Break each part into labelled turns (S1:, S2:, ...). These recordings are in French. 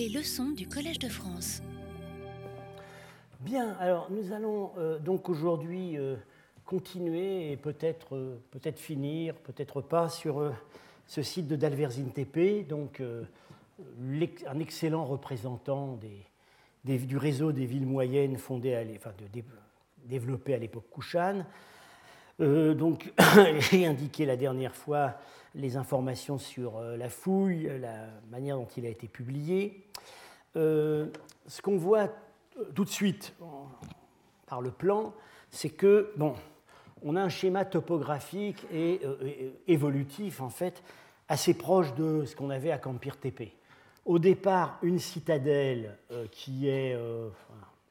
S1: Les leçons du Collège de France.
S2: Bien, alors nous allons euh, donc aujourd'hui euh, continuer et peut-être euh, peut-être finir, peut-être pas sur ce site de Dalverzin TP, donc un excellent représentant du réseau des villes moyennes fondé à, à l'époque Kushan. donc j'ai indiqué la dernière fois les informations sur la fouille, la manière dont il a été publié. ce qu'on voit tout de suite par le plan, c'est que, bon, on a un schéma topographique et, euh, évolutif, en fait, assez proche de ce qu'on avait à Campire TP. Au départ, une citadelle euh, qui est euh,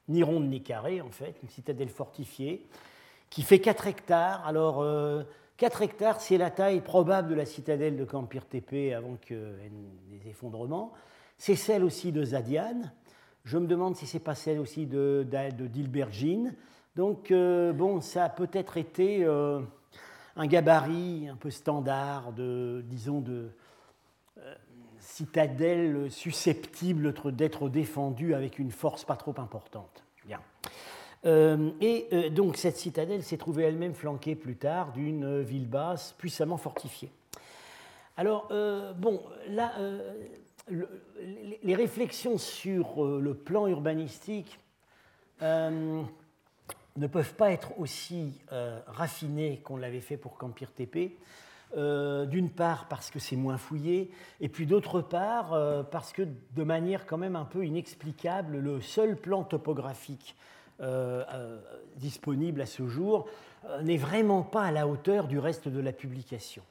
S2: ni ronde ni carrée, en fait, une citadelle fortifiée, qui fait 4 hectares. Alors, 4 hectares, c'est la taille probable de la citadelle de Campire TP avant qu'il ait des effondrements. C'est celle aussi de Zadian, je me demande si c'est pas celle aussi de, de, Donc, euh, bon, ça a peut-être été euh, un gabarit un peu standard de, disons, de euh, citadelle susceptible d'être défendue avec une force pas trop importante. Bien. Et donc, cette citadelle s'est trouvée elle-même flanquée plus tard d'une ville basse puissamment fortifiée. Alors, bon, là les réflexions sur euh, le plan urbanistique euh, ne peuvent pas être aussi euh, raffinées qu'on l'avait fait pour Campire TP. D'une part parce que c'est moins fouillé, et puis d'autre part parce que de manière quand même un peu inexplicable, le seul plan topographique disponible à ce jour n'est vraiment pas à la hauteur du reste de la publication.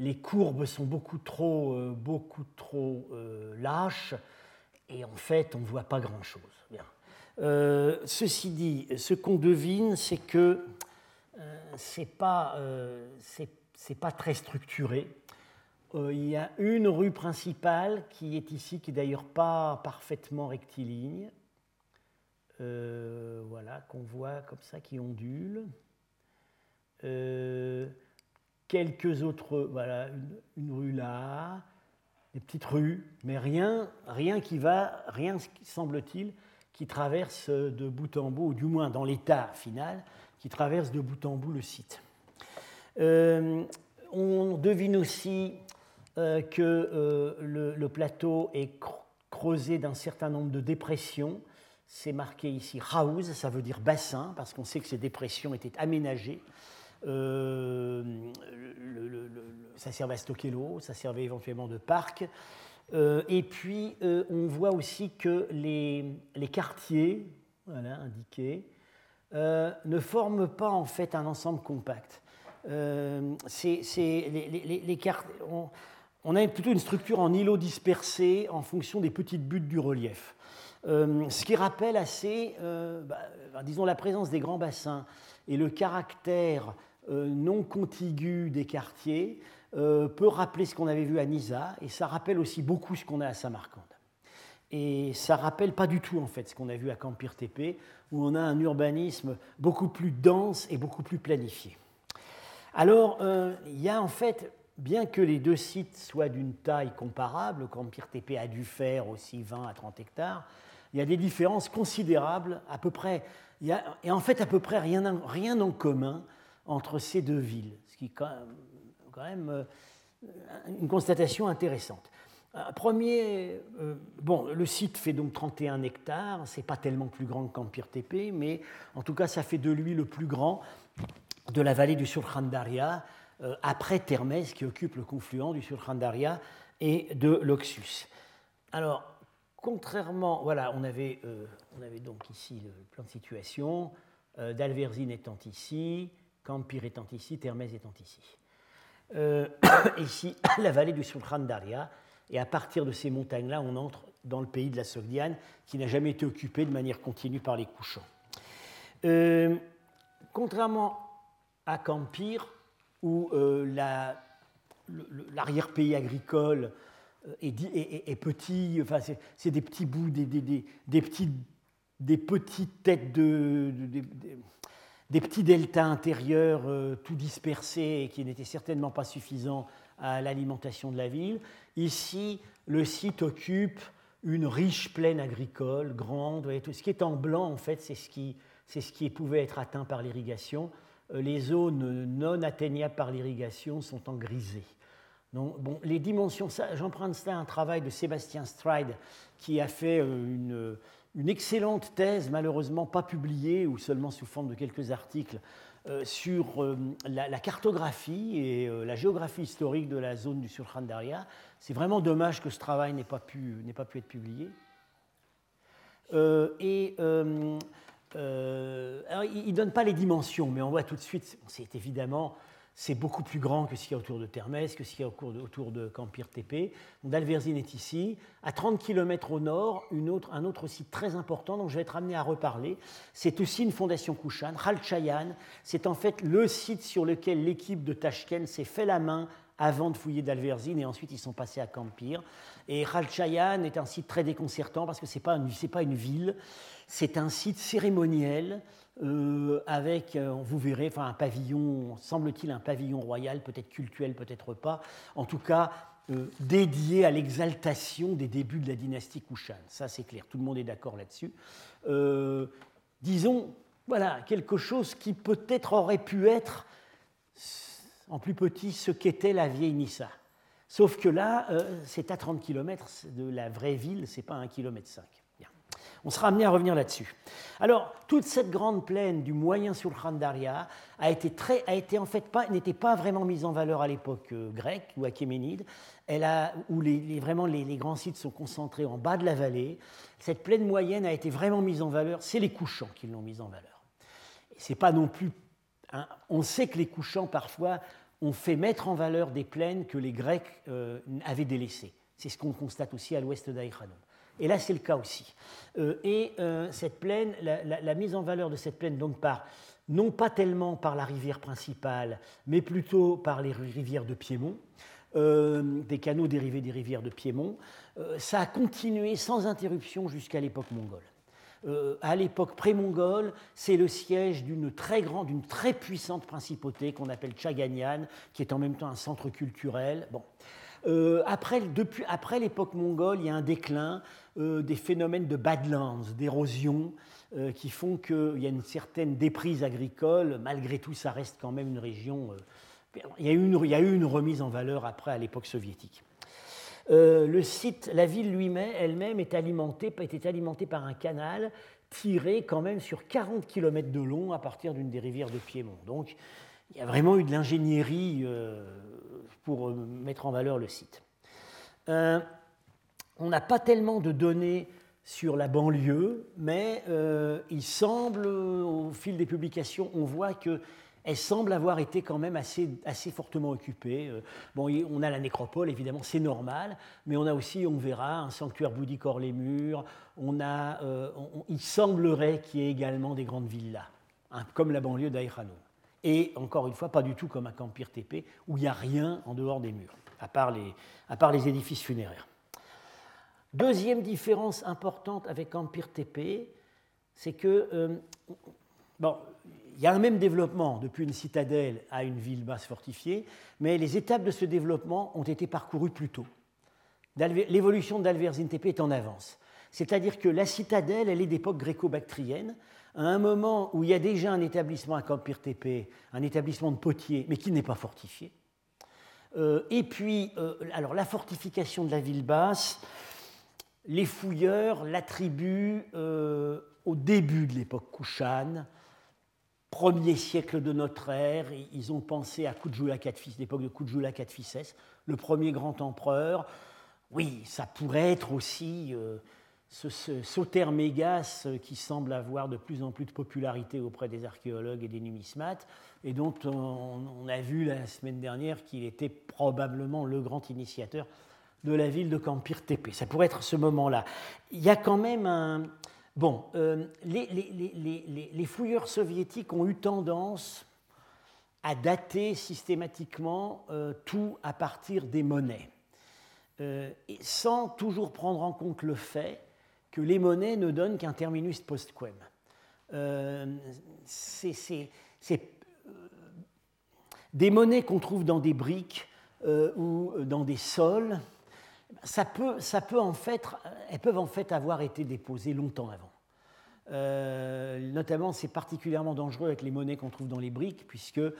S2: Les courbes sont beaucoup trop, euh, beaucoup trop euh, lâches et en fait, on ne voit pas grand-chose. Euh, ceci dit, ce qu'on devine, c'est que ce n'est pas, pas, très structuré. il y a une rue principale qui est ici, qui n'est d'ailleurs pas parfaitement rectiligne. Voilà, qu'on voit comme ça, qui ondule quelques autres, voilà, une, rue là, des petites rues, mais rien, rien qui va, rien semble-t-il, qui traverse de bout en bout, ou du moins dans l'état final, qui traverse de bout en bout le site. Euh, on devine aussi euh, que euh, le, plateau est creusé d'un certain nombre de dépressions. C'est marqué ici house, ça veut dire bassin, parce qu'on sait que ces dépressions étaient aménagées euh, ça servait à stocker l'eau, ça servait éventuellement de parc. Euh, et puis, euh, on voit aussi que les, quartiers, voilà, indiqués, ne forment pas en fait un ensemble compact. on, a plutôt une structure en îlots dispersés en fonction des petites buttes du relief. Ce qui rappelle assez, bah, disons, la présence des grands bassins et le caractère euh, non contigu des quartiers euh, peut rappeler ce qu'on avait vu à Nisa, et ça rappelle aussi beaucoup ce qu'on a à Samarcande. Et ça rappelle pas du tout en fait ce qu'on a vu à Campir TP, où on a un urbanisme beaucoup plus dense et beaucoup plus planifié. Alors, euh, il y a en fait, bien que les deux sites soient d'une taille comparable, Campir TP a dû faire aussi 20 à 30 hectares, il y a des différences considérables, à peu près, et en fait à peu près rien, rien en commun entre ces deux villes, ce qui est quand même, euh, une constatation intéressante. Euh, premier, euh, bon, le site fait donc 31 hectares, c'est pas tellement plus grand que Campire TP, mais en tout cas, ça fait de lui le plus grand de la vallée du Surkhandaria, après Termès, qui occupe le confluent du Surkhandaria et de l'Oxus. Alors, contrairement, voilà, on avait, on avait donc ici le plan de situation, Dalverzine étant ici, Campire étant ici, Termès étant ici. Euh, ici, la vallée du Sulkhan Daria, et à partir de ces montagnes-là, on entre dans le pays de la Sogdiane, qui n'a jamais été occupé de manière continue par les couchants. Euh, contrairement à Campire, où euh, l'arrière-pays agricole est, petit, enfin, c'est des petits bouts, des, petits, des petites têtes de, des petits deltas intérieurs euh, tout dispersés et qui n'étaient certainement pas suffisants à l'alimentation de la ville. Ici, le site occupe une riche plaine agricole, grande. tout. Ce qui est en blanc, en fait, c'est ce qui, c'est ce qui pouvait être atteint par l'irrigation. Euh, les zones non atteignables par l'irrigation sont en grisé. Donc, bon, les dimensions, j'emprunte ça à un travail de Sébastien Stride qui a fait une, une excellente thèse, malheureusement pas publiée ou seulement sous forme de quelques articles, euh, sur euh, la, cartographie et euh, la géographie historique de la zone du Surkhan Daria. C'est vraiment dommage que ce travail n'ait pas, pu, pas pu être publié. et il ne donne pas les dimensions, mais on voit tout de suite, c'est évidemment c'est beaucoup plus grand que ce qu'il y a autour de Termès, que ce qu'il y a autour de Campir Tepe. Dalverzine est ici. À 30 km au nord, un autre site très important dont je vais être amené à reparler, c'est aussi une fondation Kushan, Khalchayan. C'est en fait le site sur lequel l'équipe de Tashkent s'est fait la main avant de fouiller Dalverzine et ensuite ils sont passés à Campir. Et Khalchayan est un site très déconcertant parce que ce n'est pas, pas, une ville, c'est un site cérémoniel euh, avec, euh, vous verrez, enfin, un pavillon, semble-t-il un pavillon royal, peut-être cultuel, peut-être pas, en tout cas euh, dédié à l'exaltation des débuts de la dynastie Kushan. Ça, c'est clair, tout le monde est d'accord là-dessus. disons, voilà, quelque chose qui peut-être aurait pu être, en plus petit, ce qu'était la vieille Nissa. Sauf que là, c'est à 30 km de la vraie ville, c'est pas un km 5. On sera amené à revenir là-dessus. Alors, toute cette grande plaine du moyen Sulkhan Daria a été, très, a été en fait n'était pas vraiment mise en valeur à l'époque euh, grecque ou achéménide, elle a, où les, vraiment les, grands sites sont concentrés en bas de la vallée. Cette plaine moyenne a été vraiment mise en valeur, c'est les couchants qui l'ont mise en valeur. C'est pas non plus. on sait que les couchants, parfois, ont fait mettre en valeur des plaines que les Grecs euh, avaient délaissées. C'est ce qu'on constate aussi à l'ouest d'Aïkhanom. Et là, c'est le cas aussi. Euh, et euh, cette plaine, la, mise en valeur de cette plaine, donc par, non pas tellement par la rivière principale, mais plutôt par les rivières de Piémont, euh, des canaux dérivés des rivières de Piémont, ça a continué sans interruption jusqu'à l'époque mongole. à l'époque pré-mongole, c'est le siège d'une très grande, d'une très puissante principauté qu'on appelle Chaganyan, qui est en même temps un centre culturel. Bon. Après, depuis, après l'époque mongole, il y a un déclin. Euh, des phénomènes de badlands, d'érosion, euh, qui font qu'il y a une certaine déprise agricole. Malgré tout, ça reste quand même une région. Euh, il, y a eu une, remise en valeur après à l'époque soviétique. la ville lui-même, elle-même est alimentée, était alimentée par un canal tiré quand même sur 40 km de long à partir d'une des rivières de Piémont. Donc il y a vraiment eu de l'ingénierie pour mettre en valeur le site on n'a pas tellement de données sur la banlieue, mais euh, il semble, au fil des publications, on voit qu'elle semble avoir été quand même assez, assez fortement occupée. Euh, bon, on a la nécropole, évidemment, c'est normal, mais on a aussi, on verra, un sanctuaire bouddhique hors les murs. On a, euh, il semblerait qu'il y ait également des grandes villas, hein, comme la banlieue d'Aïrano. Et encore une fois, pas du tout comme à Campir Tepe, où il n'y a rien en dehors des murs, à part les, à part les édifices funéraires. Deuxième différence importante avec Empire TP, c'est que, euh, bon, il y a un même développement depuis une citadelle à une ville basse fortifiée, mais les étapes de ce développement ont été parcourues plus tôt. L'évolution d'Alverzine TP est en avance. C'est-à-dire que la citadelle, elle est d'époque gréco-bactrienne, à un moment où il y a déjà un établissement à Campir TP, un établissement de potier, mais qui n'est pas fortifié. Euh, et puis, euh, alors la fortification de la ville basse, les fouilleurs l'attribuent euh, au début de l'époque Kushan, premier siècle de notre ère. Ils ont pensé à Kujula IV l'époque de Kujula IV le premier grand empereur. Oui, ça pourrait être aussi ce, ce Mégas qui semble avoir de plus en plus de popularité auprès des archéologues et des numismates, et dont on a vu la semaine dernière qu'il était probablement le grand initiateur de la ville de Campir Tepe. Ça pourrait être ce moment-là. Il y a quand même un... Bon, euh, les, fouilleurs soviétiques ont eu tendance à dater systématiquement euh, tout à partir des monnaies, euh, sans toujours prendre en compte le fait que les monnaies ne donnent qu'un terminus postquem. c'est des monnaies qu'on trouve dans des briques ou dans des sols ça peut, ça peut en fait, elles peuvent en fait avoir été déposées longtemps avant. Euh, notamment, c'est particulièrement dangereux avec les monnaies qu'on trouve dans les briques, puisque euh,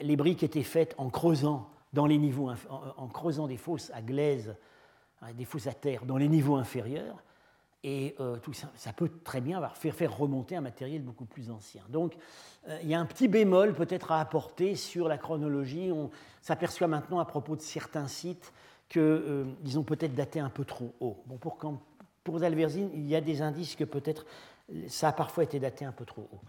S2: les briques étaient faites en creusant dans les niveaux, en, creusant des fosses à glaise, hein, des fosses à terre dans les niveaux inférieurs, et euh, tout ça, ça, peut très bien faire, faire remonter un matériel beaucoup plus ancien. Donc, il y a un petit bémol peut-être à apporter sur la chronologie. On s'aperçoit maintenant à propos de certains sites qu'ils ont peut-être daté un peu trop haut. Bon, pour, Alverzine, il y a des indices que peut-être ça a parfois été daté un peu trop haut.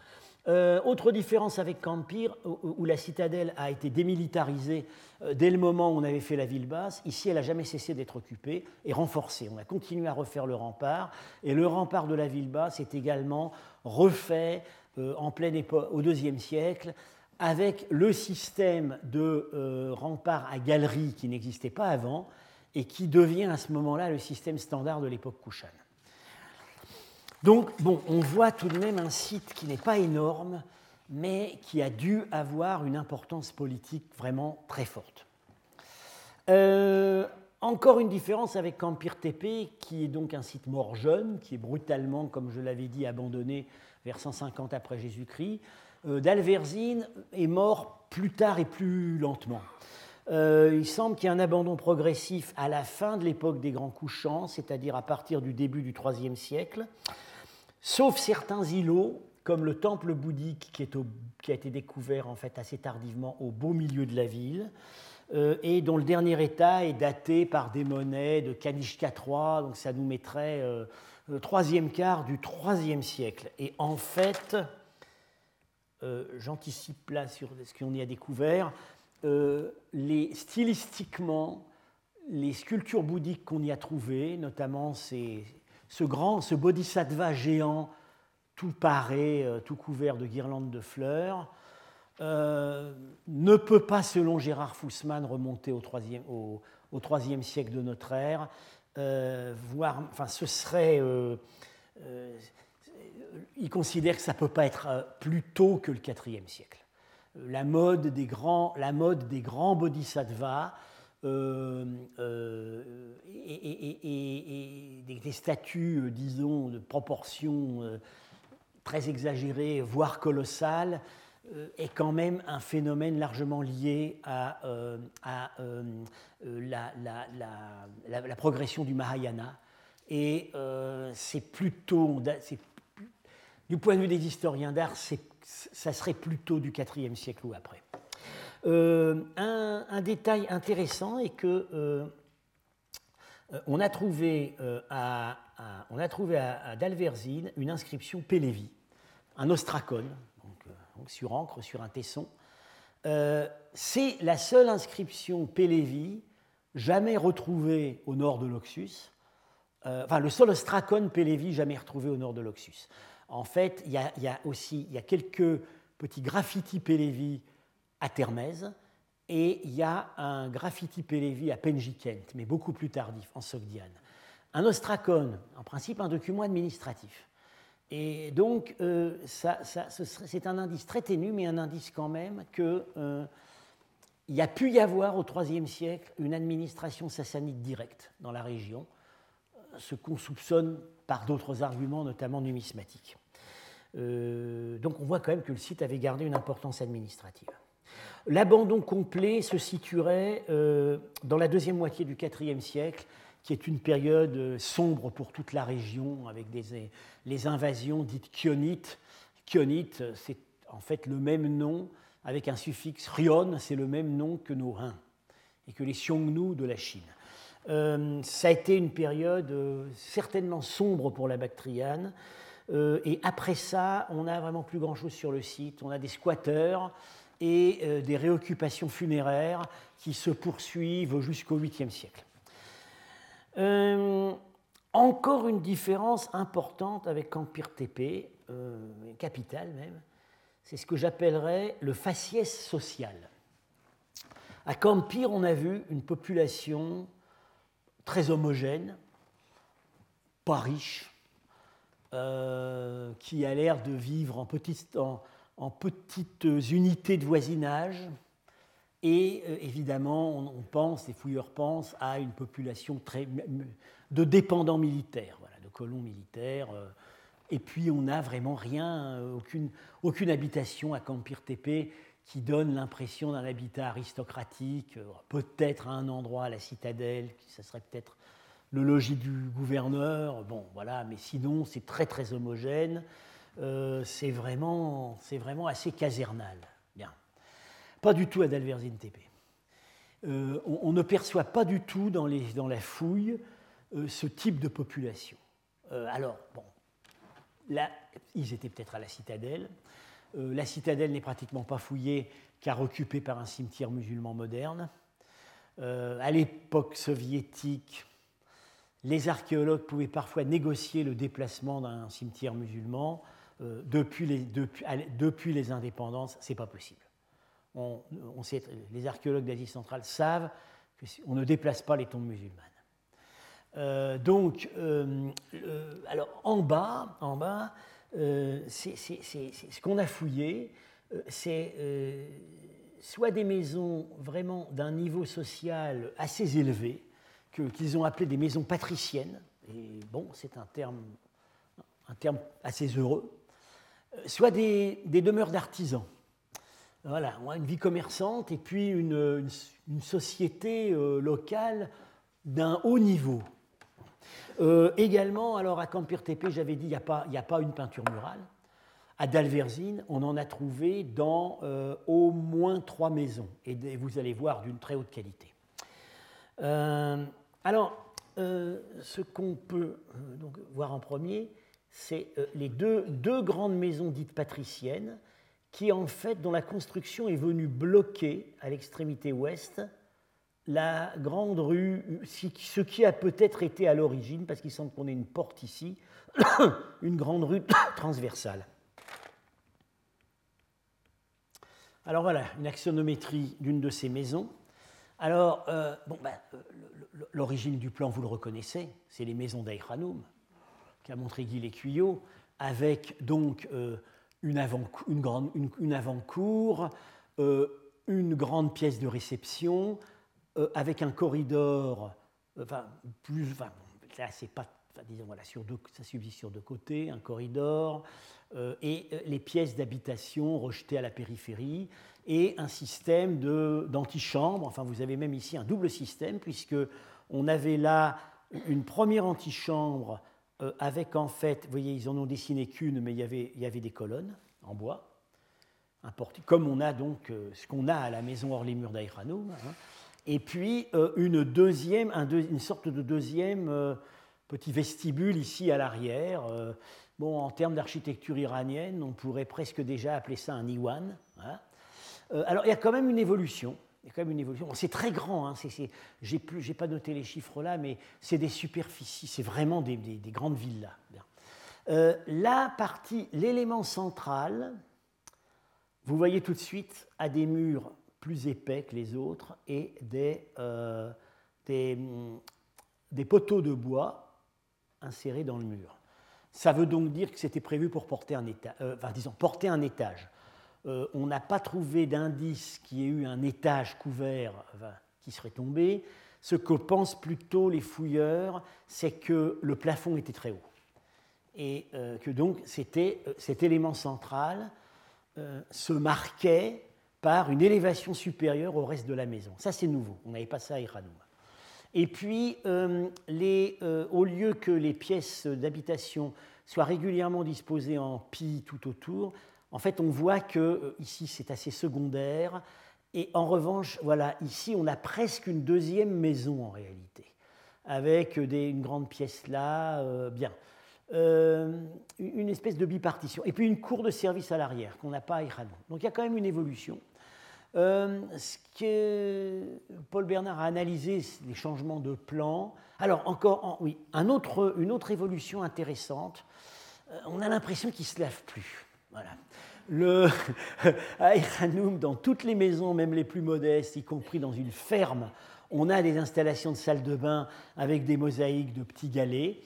S2: Euh, autre différence avec Campire, où, la citadelle a été démilitarisée euh, dès le moment où on avait fait la ville basse. Ici, elle n'a jamais cessé d'être occupée et renforcée. On a continué à refaire le rempart. Et le rempart de la ville basse est également refait euh, en pleine époque, au IIe siècle avec le système de rempart à galerie qui n'existait pas avant et qui devient à ce moment-là le système standard de l'époque Kushan. Donc, bon, on voit tout de même un site qui n'est pas énorme, mais qui a dû avoir une importance politique vraiment très forte. Euh, encore une différence avec Campir Tepe, qui est donc un site mort jeune, qui est brutalement, comme je l'avais dit, abandonné vers 150 après Jésus-Christ. Euh, D'Alverzine est mort plus tard et plus lentement. Euh, il semble qu'il y ait un abandon progressif à la fin de l'époque des grands couchants, c'est-à-dire à partir du début du IIIe siècle sauf certains îlots, comme le temple bouddhique qui, a été découvert en fait assez tardivement au beau milieu de la ville, euh, et dont le dernier état est daté par des monnaies de Kanishka III, donc ça nous mettrait euh, le troisième quart du IIIe siècle. Et en fait, euh, j'anticipe là sur ce qu'on y a découvert, les, stylistiquement, les sculptures bouddhiques qu'on y a trouvées, notamment ces, ce grand, ce bodhisattva géant, tout paré, euh, tout couvert de guirlandes de fleurs, euh, ne peut pas, selon Gérard Fussman, remonter au IIIe au, siècle de notre ère. Euh, enfin, ce serait. il considère que ça ne peut pas être plus tôt que le IVe siècle. La mode des grands, la mode des grands bodhisattvas euh, euh, et, des, statues, euh, disons, de proportions très exagérées, voire colossales, est quand même un phénomène largement lié à, la, la, progression du Mahayana. Et c'est plutôt, du point de vue des historiens d'art, ça serait plutôt du IVe siècle ou après. Euh, un, détail intéressant est que euh, on a trouvé, euh, à, on a trouvé à, Dalverzine une inscription Pélévi, un ostracone, sur encre, sur un tesson. C'est la seule inscription Pélévi jamais retrouvée au nord de l'Oxus. enfin, le seul ostracone Pélévi jamais retrouvé au nord de l'Oxus. En fait, il y, a, aussi y a quelques petits graffitis Pélévi à Termèse, et il y a un graffiti Pélévi à Penjikent, mais beaucoup plus tardif, en Sogdiane. Un ostracone, en principe un document administratif. Et donc, euh, c'est un indice très ténu, mais un indice quand même qu'il euh, y a pu y avoir au IIIe siècle une administration sassanide directe dans la région, ce qu'on soupçonne par d'autres arguments, notamment numismatiques. Euh, donc on voit quand même que le site avait gardé une importance administrative. L'abandon complet se situerait euh, dans la deuxième moitié du IVe siècle, qui est une période euh, sombre pour toute la région, avec des, les invasions dites chionites. Chionites, c'est en fait le même nom, avec un suffixe rion, c'est le même nom que nos Huns et que les Xiongnu de la Chine. Euh, ça a été une période certainement sombre pour la Bactriane. et après ça, on n'a vraiment plus grand-chose sur le site. On a des squatteurs, et euh, des réoccupations funéraires qui se poursuivent jusqu'au 8e siècle. Euh, encore une différence importante avec Empire TP, euh, capitale même, c'est ce que j'appellerais le faciès social. À Campire, on a vu une population très homogène, pas riche, qui a l'air de vivre en, petite, en, en petites unités de voisinage, Et évidemment, on, pense, les fouilleurs pensent à une population très, de dépendants militaires, voilà, de colons militaires. et puis on n'a vraiment rien, aucune, aucune habitation à Campir Tepe qui donne l'impression d'un habitat aristocratique, peut-être à un endroit à la citadelle, ça serait peut-être le logis du gouverneur, bon voilà, mais sinon c'est très très homogène, euh, c'est vraiment, vraiment assez casernal. Bien. Pas du tout à Dalverzin TP. Euh, on, ne perçoit pas du tout dans la fouille euh, ce type de population. alors, bon, là, ils étaient peut-être à la citadelle. la citadelle n'est pratiquement pas fouillée car occupée par un cimetière musulman moderne. à l'époque soviétique, les archéologues pouvaient parfois négocier le déplacement d'un cimetière musulman. Euh, depuis, les, depuis, les, indépendances, ce n'est pas possible. On, les archéologues d'Asie centrale savent qu'on ne déplace pas les tombes musulmanes. Euh, donc, euh, alors en bas, en bas c'est ce qu'on a fouillé, c'est soit des maisons vraiment d'un niveau social assez élevé, qu'ils ont appelé des maisons patriciennes, et bon, c'est un terme, un terme assez heureux, soit des, demeures d'artisans. Voilà, une vie commerçante et puis une, société euh, locale d'un haut niveau. Euh, également, alors à Campir Tepe, j'avais dit, il n'y a, pas, a pas une peinture murale. À Dalverzine, on en a trouvé dans au moins trois maisons, et vous allez voir d'une très haute qualité. Alors, euh, ce qu'on peut euh, donc voir en premier, c'est euh, les deux, deux, grandes maisons dites patriciennes, qui en fait, dont la construction est venue bloquer à l'extrémité ouest la grande rue, ce qui a peut-être été à l'origine, parce qu'il semble qu'on ait une porte ici, une grande rue transversale. Alors voilà, une axonométrie d'une de ces maisons. Alors, bon, ben, l'origine du plan, vous le reconnaissez, c'est les maisons d'Aïkhanoum, qu'a montré Guy Lécuyot, avec donc euh, une, avant, une, grande, une, avant-cour, euh, une grande pièce de réception, euh, avec un corridor, enfin, plus, enfin, là, c'est pas, disons, voilà, sur ça subsiste sur deux côtés, un corridor, et les pièces d'habitation rejetées à la périphérie, et un système d'antichambre. Enfin, vous avez même ici un double système, puisque on avait là une première antichambre euh, avec en fait, vous voyez, ils en ont dessiné qu'une, mais il y, avait, il y avait des colonnes en bois, comme on a donc euh, ce qu'on a à la maison hors les murs d'Aïranoum. Hein. et puis euh, une deuxième, une sorte de deuxième petit vestibule ici à l'arrière. bon, en termes d'architecture iranienne, on pourrait presque déjà appeler ça un iwan. Hein. alors il y a quand même une évolution y a quand même une évolution. C'est très grand, hein, j'ai n'ai pas noté les chiffres là, mais c'est des superficies, c'est vraiment des, grandes villas. Euh, la partie, l'élément central, vous voyez tout de suite, a des murs plus épais que les autres et des, euh, des, poteaux de bois insérés dans le mur. Ça veut donc dire que c'était prévu pour porter un euh, étage. Euh, on n'a pas trouvé d'indice qui ait eu un étage couvert qui serait tombé. Ce que pensent plutôt les fouilleurs, c'est que le plafond était très haut. Et euh, que donc c'était, euh, cet élément central se marquait par une élévation supérieure au reste de la maison. Ça, c'est nouveau. On n'avait pas ça à Iranoum. Et puis, au lieu que les pièces d'habitation soient régulièrement disposées en pis tout autour, en fait, on voit que euh, ici, c'est assez secondaire. Et en revanche, voilà, ici, on a presque une deuxième maison en réalité, avec une grande pièce là, euh, bien. Euh, une espèce de bipartition. Et puis une cour de service à l'arrière, qu'on n'a pas à Iranon. Donc il y a quand même une évolution. ce que Paul Bernard a analysé, les changements de plan. Alors, encore, oui, une autre évolution intéressante. on a l'impression qu'il ne se lave plus. Voilà. Le, à dans toutes les maisons, même les plus modestes, y compris dans une ferme, on a des installations de salles de bain avec des mosaïques de petits galets.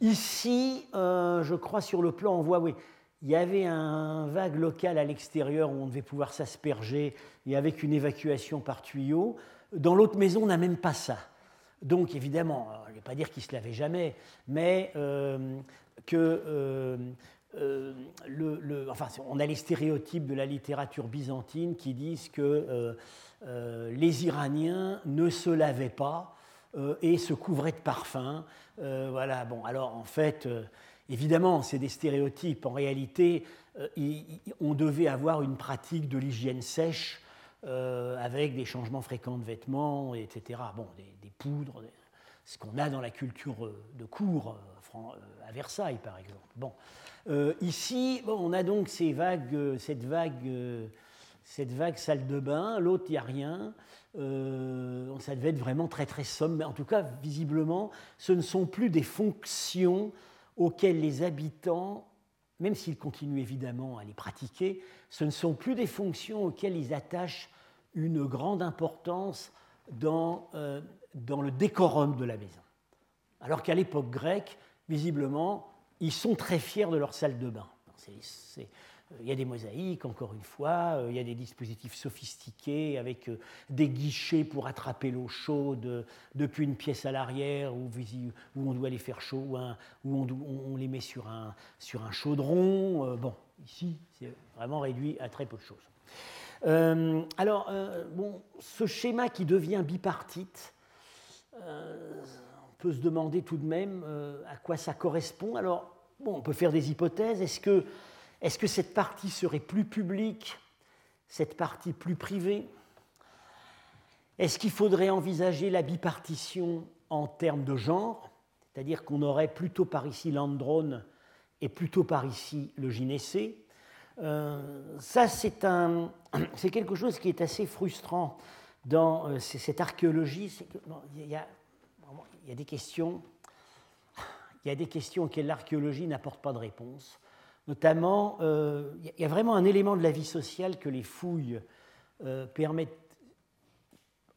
S2: Ici, euh, je crois sur le plan, on voit, oui, il y avait un vague local à l'extérieur où on devait pouvoir s'asperger et avec une évacuation par tuyau. Dans l'autre maison, on n'a même pas ça. Donc évidemment, je ne vais pas dire qu'il ne se lavait jamais, mais euh, que euh, euh, on a les stéréotypes de la littérature byzantine qui disent que les Iraniens ne se lavaient pas et se couvraient de parfum. voilà. Bon, alors en fait, évidemment, c'est des stéréotypes. En réalité, on devait avoir une pratique de l'hygiène sèche euh, avec des changements fréquents de vêtements, etc. Bon, des, poudres, ce qu'on a dans la culture euh, de cour euh, à Versailles, par exemple. Bon. ici, on a donc cette, vague, salle de bain, l'autre, il n'y a rien. ça devait être vraiment très très mais en tout cas, visiblement, ce ne sont plus des fonctions auxquelles les habitants même s'ils continuent évidemment à les pratiquer, ce ne sont plus des fonctions auxquelles ils attachent une grande importance dans, euh, dans le décorum de la maison. Alors qu'à l'époque grecque, visiblement, ils sont très fiers de leur salle de bain. il y a des mosaïques, encore une fois, euh, il y a des dispositifs sophistiqués avec euh, des guichets pour attraper l'eau chaude depuis une pièce à l'arrière où, on doit les faire chaud, où, on, les met sur un, sur un chaudron. Bon, ici, c'est vraiment réduit à très peu de choses. Euh, alors, euh, bon, ce schéma qui devient bipartite, euh, on peut se demander tout de même à quoi ça correspond. Alors, bon, on peut faire des hypothèses. Est-ce que, est que cette partie serait plus publique, cette partie plus privée? Est-ce qu'il faudrait envisager la bipartition en termes de genre C'est-à-dire qu'on aurait plutôt par ici l'androne et plutôt par ici le gynécée euh, ça, c'est quelque chose qui est assez frustrant dans euh, cette archéologie. Il y, a, des questions, il y a des questions auxquelles l'archéologie n'apporte pas de réponse. Notamment, euh, il y a vraiment un élément de la vie sociale que les fouilles permettent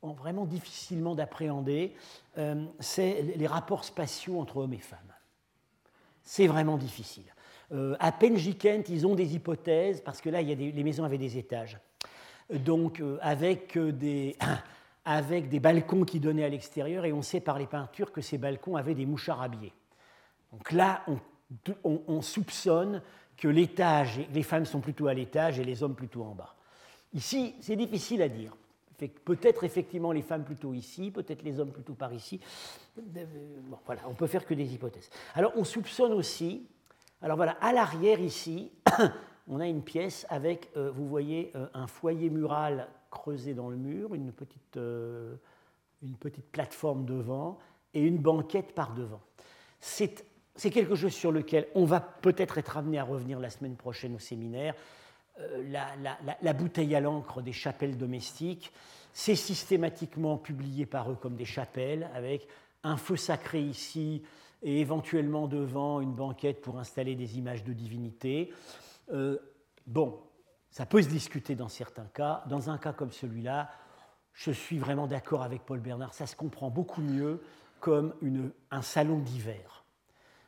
S2: vraiment difficilement d'appréhender, c'est les rapports spatiaux entre hommes et femmes. C'est vraiment difficile. Euh, à Penjikent, ils ont des hypothèses, parce que là, y a les maisons avaient des étages. Donc, euh, avec, euh, des, avec des balcons qui donnaient à l'extérieur, et on sait par les peintures que ces balcons avaient des mouchards habillés. Donc là, on, on, soupçonne que l'étage, les femmes sont plutôt à l'étage et les hommes plutôt en bas. Ici, c'est difficile à dire. Peut-être effectivement les femmes plutôt ici, peut-être les hommes plutôt par ici. Bon, voilà, on peut faire que des hypothèses. Alors on soupçonne aussi alors voilà, à l'arrière ici, on a une pièce avec, euh, vous voyez, euh, un foyer mural creusé dans le mur, une petite, euh, une petite plateforme devant et une banquette par devant. C'est quelque chose sur lequel on va peut-être être amené à revenir la semaine prochaine au séminaire. La, la, bouteille à l'encre des chapelles domestiques, c'est systématiquement publié par eux comme des chapelles, avec un feu sacré ici, et éventuellement devant une banquette pour installer des images de divinités. Euh, bon, ça peut se discuter dans certains cas. Dans un cas comme celui-là, je suis vraiment d'accord avec Paul Bernard, ça se comprend beaucoup mieux comme un salon d'hiver,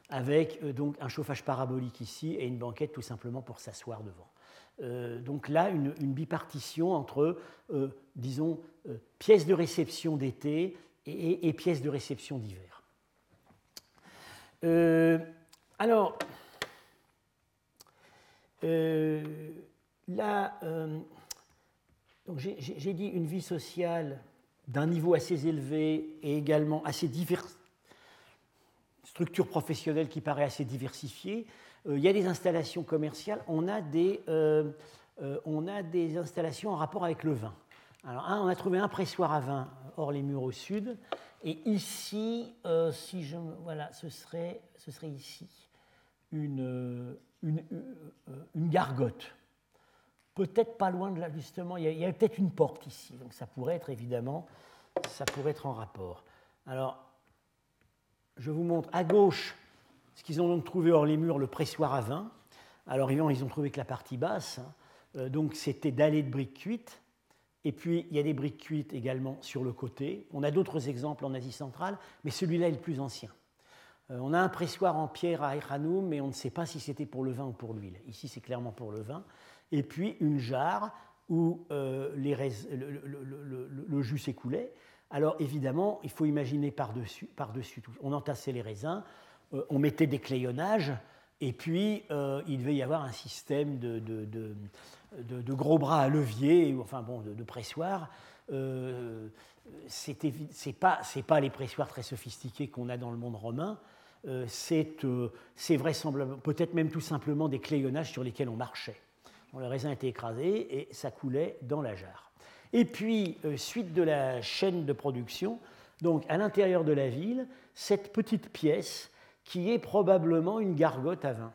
S2: avec euh, donc un chauffage parabolique ici et une banquette tout simplement pour s'asseoir devant. Euh, donc là, une, bipartition entre, disons, pièces de réception d'été et, et pièces de réception d'hiver. Alors, là, euh, j'ai dit une vie sociale d'un niveau assez élevé et également assez divers, structure professionnelle qui paraît assez diversifiée. il y a des installations commerciales, on a des, on a des installations en rapport avec le vin. Alors, on a trouvé un pressoir à vin hors les murs au sud, et ici, euh, si je, voilà, ce serait, ce serait ici une, une, euh, une gargote. Peut-être pas loin de là, justement, il y a, peut-être une porte ici, donc ça pourrait être évidemment, ça pourrait être en rapport. Alors, je vous montre à gauche ce qu'ils ont donc trouvé hors les murs, le pressoir à vin. Alors, ils ont trouvé que la partie basse, hein, euh, donc c'était dallé de briques cuites. Et puis, il y a des briques cuites également sur le côté. On a d'autres exemples en Asie centrale, mais celui-là est le plus ancien. On a un pressoir en pierre à Ekhanoum, mais on ne sait pas si c'était pour le vin ou pour l'huile. Ici, c'est clairement pour le vin. Et puis une jarre où les le, jus s'écoulait. Alors évidemment, il faut imaginer par-dessus, par-dessus tout. On entassait les raisins, on mettait des clayonnages, et puis il devait y avoir un système de, de, gros bras à levier, enfin bon, de, pressoir. Euh, Ce n'est pas, pas, les pressoirs très sophistiqués qu'on a dans le monde romain, euh, euh, c'est vraisemblablement, peut-être même tout simplement des clayonnages sur lesquels on marchait. le raisin était écrasé et ça coulait dans la jarre. Et puis, euh, suite de la chaîne de production, donc à l'intérieur de la ville, cette petite pièce qui est probablement une gargote à vin,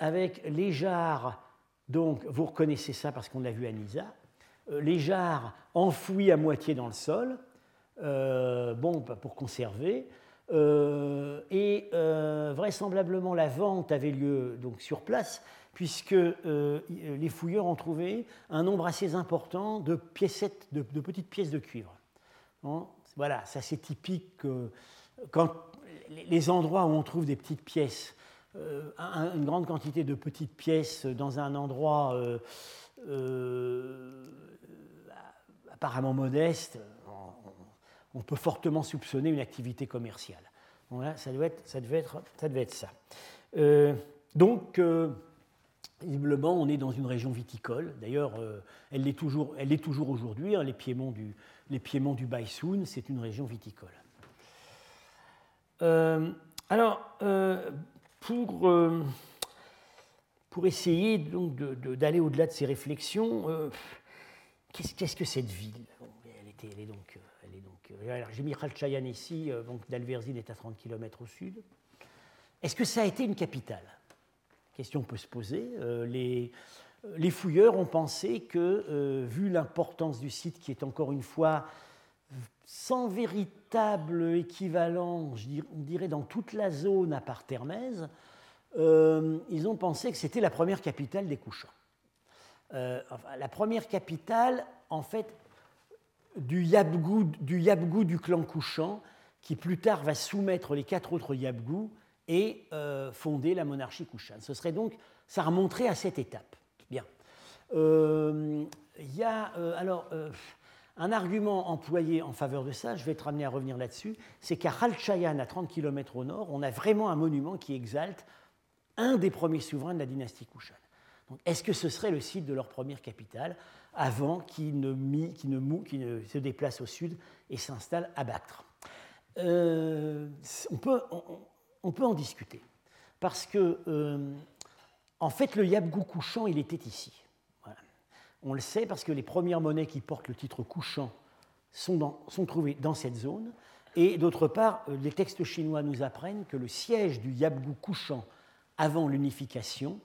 S2: avec les jarres donc, vous reconnaissez ça parce qu'on l'a vu à Nisa. Euh, les jarres enfouies à moitié dans le sol, euh, bon, pour conserver. Euh, et vraisemblablement, la vente avait lieu donc sur place, puisque les fouilleurs ont trouvé un nombre assez important de, piécettes, de, petites pièces de cuivre. voilà, ça c'est typique. quand les endroits où on trouve des petites pièces euh, une grande quantité de petites pièces dans un endroit euh, euh, apparemment modeste, on, peut fortement soupçonner une activité commerciale. ça, devait être, ça, ça. donc, visiblement, on est dans une région viticole. D'ailleurs, elle l'est toujours, est toujours aujourd'hui. Hein, les piémonts du, les du Baïsoun, c'est une région viticole. alors, pour, euh, pour essayer d'aller au-delà de ces réflexions, euh, qu'est-ce que cette ville? Elle, est donc, euh, mis Khalchayan ici, donc Dalverzin est à 30 km au sud. Est-ce que ça a été une capitale? Question peut se poser. les, les fouilleurs ont pensé que, vu l'importance du site qui est encore une fois sans véritable équivalent, on dirait dans toute la zone à part Termèse, euh, ils ont pensé que c'était la première capitale des Couchants. Euh, la première capitale, en fait, du Yabgou, du clan Couchant, qui plus tard va soumettre les quatre autres Yabgou et euh, fonder la monarchie Couchane. Ce serait donc, ça remonterait à cette étape. Bien. Il y a, alors, un argument employé en faveur de ça, je vais être amené à revenir là-dessus, c'est qu'à Khalchayan, à 30 km au nord, on a vraiment un monument qui exalte un des premiers souverains de la dynastie Kushan. Est-ce que ce serait le site de leur première capitale avant qu'ils ne, ne, se déplacent au sud et s'installent à Bactre euh, on, peut, en discuter. Parce que, euh, en fait, le Yabgou couchant, il était ici. On le sait parce que les premières monnaies qui portent le titre couchant sont, trouvées dans cette zone. Et d'autre part, euh, les textes chinois nous apprennent que le siège du Yabgou couchant avant l'unification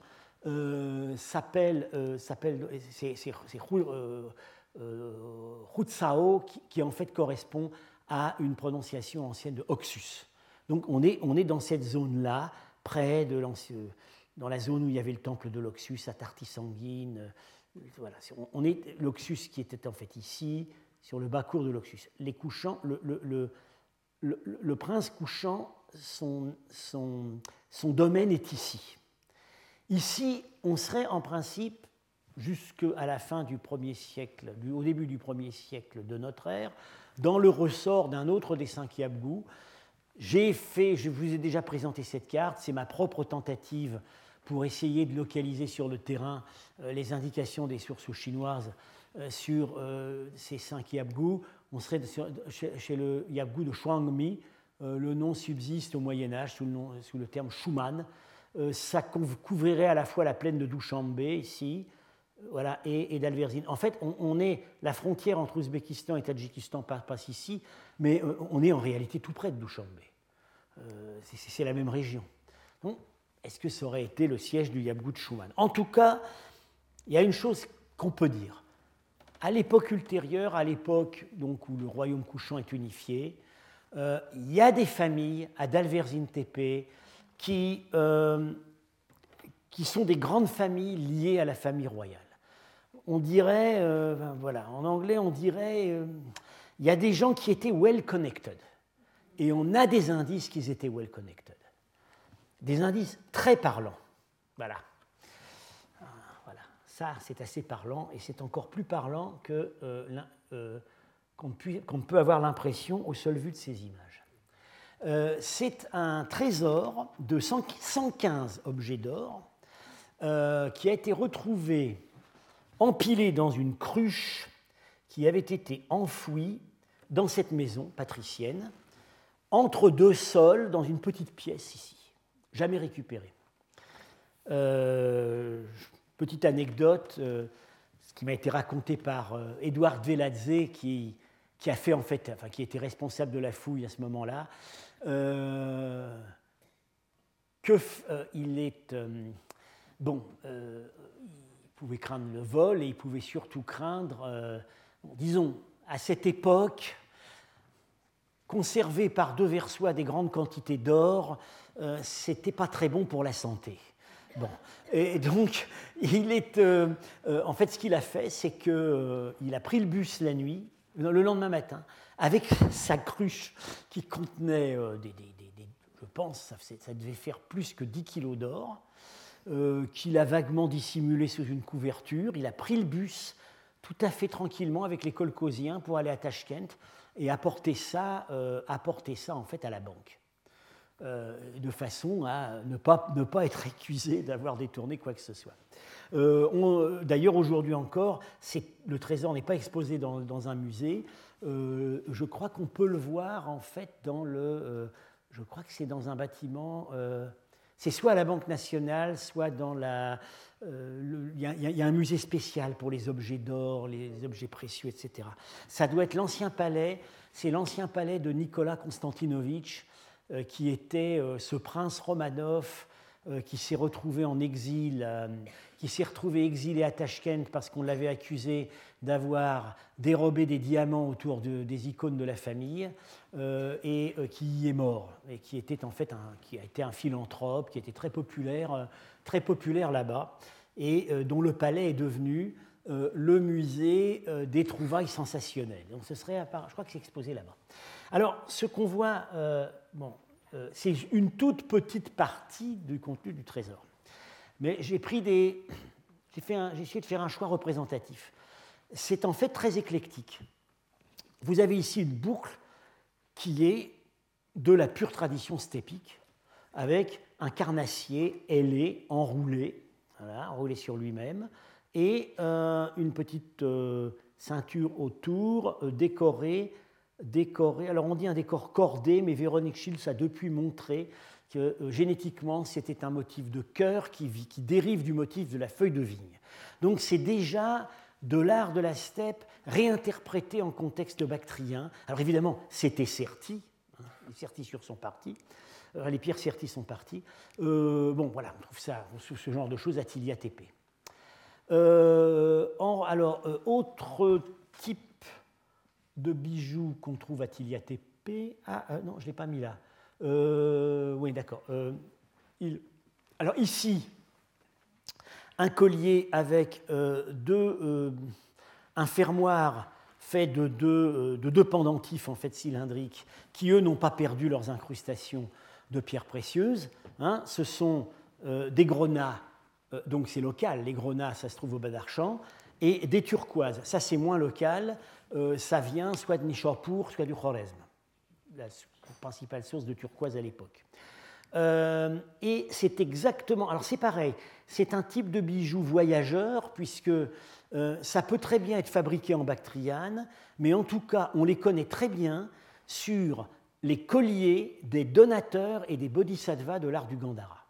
S2: s'appelle, euh, c'est Hutsao qui, qui, en fait correspond à une prononciation ancienne de Oxus. Donc on est, on est dans cette zone-là, près de dans la zone où il y avait le temple de l'Oxus à Tartisanguine, voilà, on est l'Oxus qui était en fait ici, sur le bas cours de l'Oxus. Les couchants, le, le, prince couchant, son, son, son, domaine est ici. Ici, on serait en principe, jusqu'à la fin du premier siècle, au début du premier siècle de notre ère, dans le ressort d'un autre des cinq Yabgou. J'ai fait, je vous ai déjà présenté cette carte, c'est ma propre tentative pour essayer de localiser sur le terrain euh, les indications des sources chinoises euh, sur euh, ces cinq Yabgou. On serait chez, le Yabgou de Shuangmi. le nom subsiste au Moyen Âge sous le, sous le terme Shuman. Ça couvrirait à la fois la plaine de Dushanbe ici, voilà, et, d'Alverzine. En fait, on, est la frontière entre Ouzbékistan et Tadjikistan passe ici, mais on est en réalité tout près de Dushanbe. c'est la même région. Est-ce que ça aurait été le siège du Yabgou de Schumann En tout cas, il y a une chose qu'on peut dire. À l'époque ultérieure, à l'époque où le royaume couchant est unifié, euh, il y a des familles à Dalverzin Tepe qui, euh, qui sont des grandes familles liées à la famille royale. On dirait, euh, voilà, en anglais, on dirait, il y a des gens qui étaient well connected. Et on a des indices qu'ils étaient well connected. des indices très parlants. Voilà. Ah, voilà. Ça, c'est assez parlant et c'est encore plus parlant que euh, euh, qu'on peut avoir l'impression au seul vu de ces images. Euh, c'est un trésor de 115 objets d'or qui a été retrouvé empilé dans une cruche qui avait été enfouie dans cette maison patricienne, entre deux sols, dans une petite pièce ici, jamais récupérée. Euh, petite anecdote, euh, ce qui m'a été raconté par euh, Edouard Veladze, qui, a fait en fait, enfin, qui était responsable de la fouille à ce moment-là, que il est bon, il pouvait craindre le vol et il pouvait surtout craindre, disons, à cette époque, conserver par deux Versois des grandes quantités d'or, euh, c'était pas très bon pour la santé. Bon. Et donc, il est, euh, euh, en fait, ce qu'il a fait, c'est qu'il euh, a pris le bus la nuit, le lendemain matin, avec sa cruche qui contenait des, je pense, ça, devait faire plus que 10 kilos d'or, qu'il a vaguement dissimulé sous une couverture. Il a pris le bus tout à fait tranquillement avec les colcosiens pour aller à Tashkent et apporter ça, apporter ça en fait à la banque. Euh, de façon à ne pas, ne pas être accusé d'avoir détourné quoi que ce soit. Euh, d'ailleurs, aujourd'hui encore, le trésor n'est pas exposé dans, un musée. Euh, je crois qu'on peut le voir en fait dans le. je crois que c'est dans un bâtiment. c'est soit à la Banque nationale, soit dans la. Il y, y, a un musée spécial pour les objets d'or, les objets précieux, etc. Ça doit être l'ancien palais. C'est l'ancien palais de Nicolas Konstantinovitch euh, qui était euh, ce prince Romanov euh, qui s'est retrouvé en exil, qui s'est retrouvé exilé à Tashkent parce qu'on l'avait accusé d'avoir dérobé des diamants autour des icônes de la famille et qui y est mort et qui était en fait un, qui a été un philanthrope, qui était très populaire, très populaire là-bas et dont le palais est devenu le musée des trouvailles sensationnelles. Donc ce serait, je crois que c'est exposé là-bas. Alors, ce qu'on voit, euh, bon, euh, c'est une toute petite partie du contenu du trésor. Mais j'ai pris des. J'ai essayé de faire un choix représentatif. C'est en fait très éclectique. Vous avez ici une boucle qui est de la pure tradition stépique, avec un carnassier ailé, enroulé, enroulé sur lui-même, et euh, une petite ceinture autour, décorée décoré. Alors on dit un décor cordé, mais Véronique Schiltz a depuis montré que euh, génétiquement c'était un motif de cœur qui, dérive du motif de la feuille de vigne. Donc c'est déjà de l'art de la steppe réinterprété en contexte bactrien. Alors évidemment, c'était Certi, hein, les sur son parti, euh, les pierres Certi sont parties. Euh, bon, voilà, on trouve ça, ce genre de choses à Tilia TP. alors, autre type de bijoux qu'on trouve à Tilia TP. Ah euh, non, je ne l'ai pas mis là. Euh, oui, d'accord. Euh, alors ici, un collier avec deux, un fermoir fait de deux, de deux, pendentifs en fait cylindriques qui eux n'ont pas perdu leurs incrustations de pierres précieuses. Hein. Ce sont des grenats, donc c'est local. Les grenats, ça se trouve au bas d'Archamp et des turquoises. Ça, c'est moins local. Euh, ça vient soit de Nishapur, soit du Khwarezm, la principale source de turquoise à l'époque. Euh, et c'est exactement. Alors, c'est pareil. C'est un type de bijou voyageur, puisque euh, ça peut très bien être fabriqué en Bactriane, mais en tout cas, on les connaît très bien sur les colliers des donateurs et des bodhisattvas de l'art du Gandhara.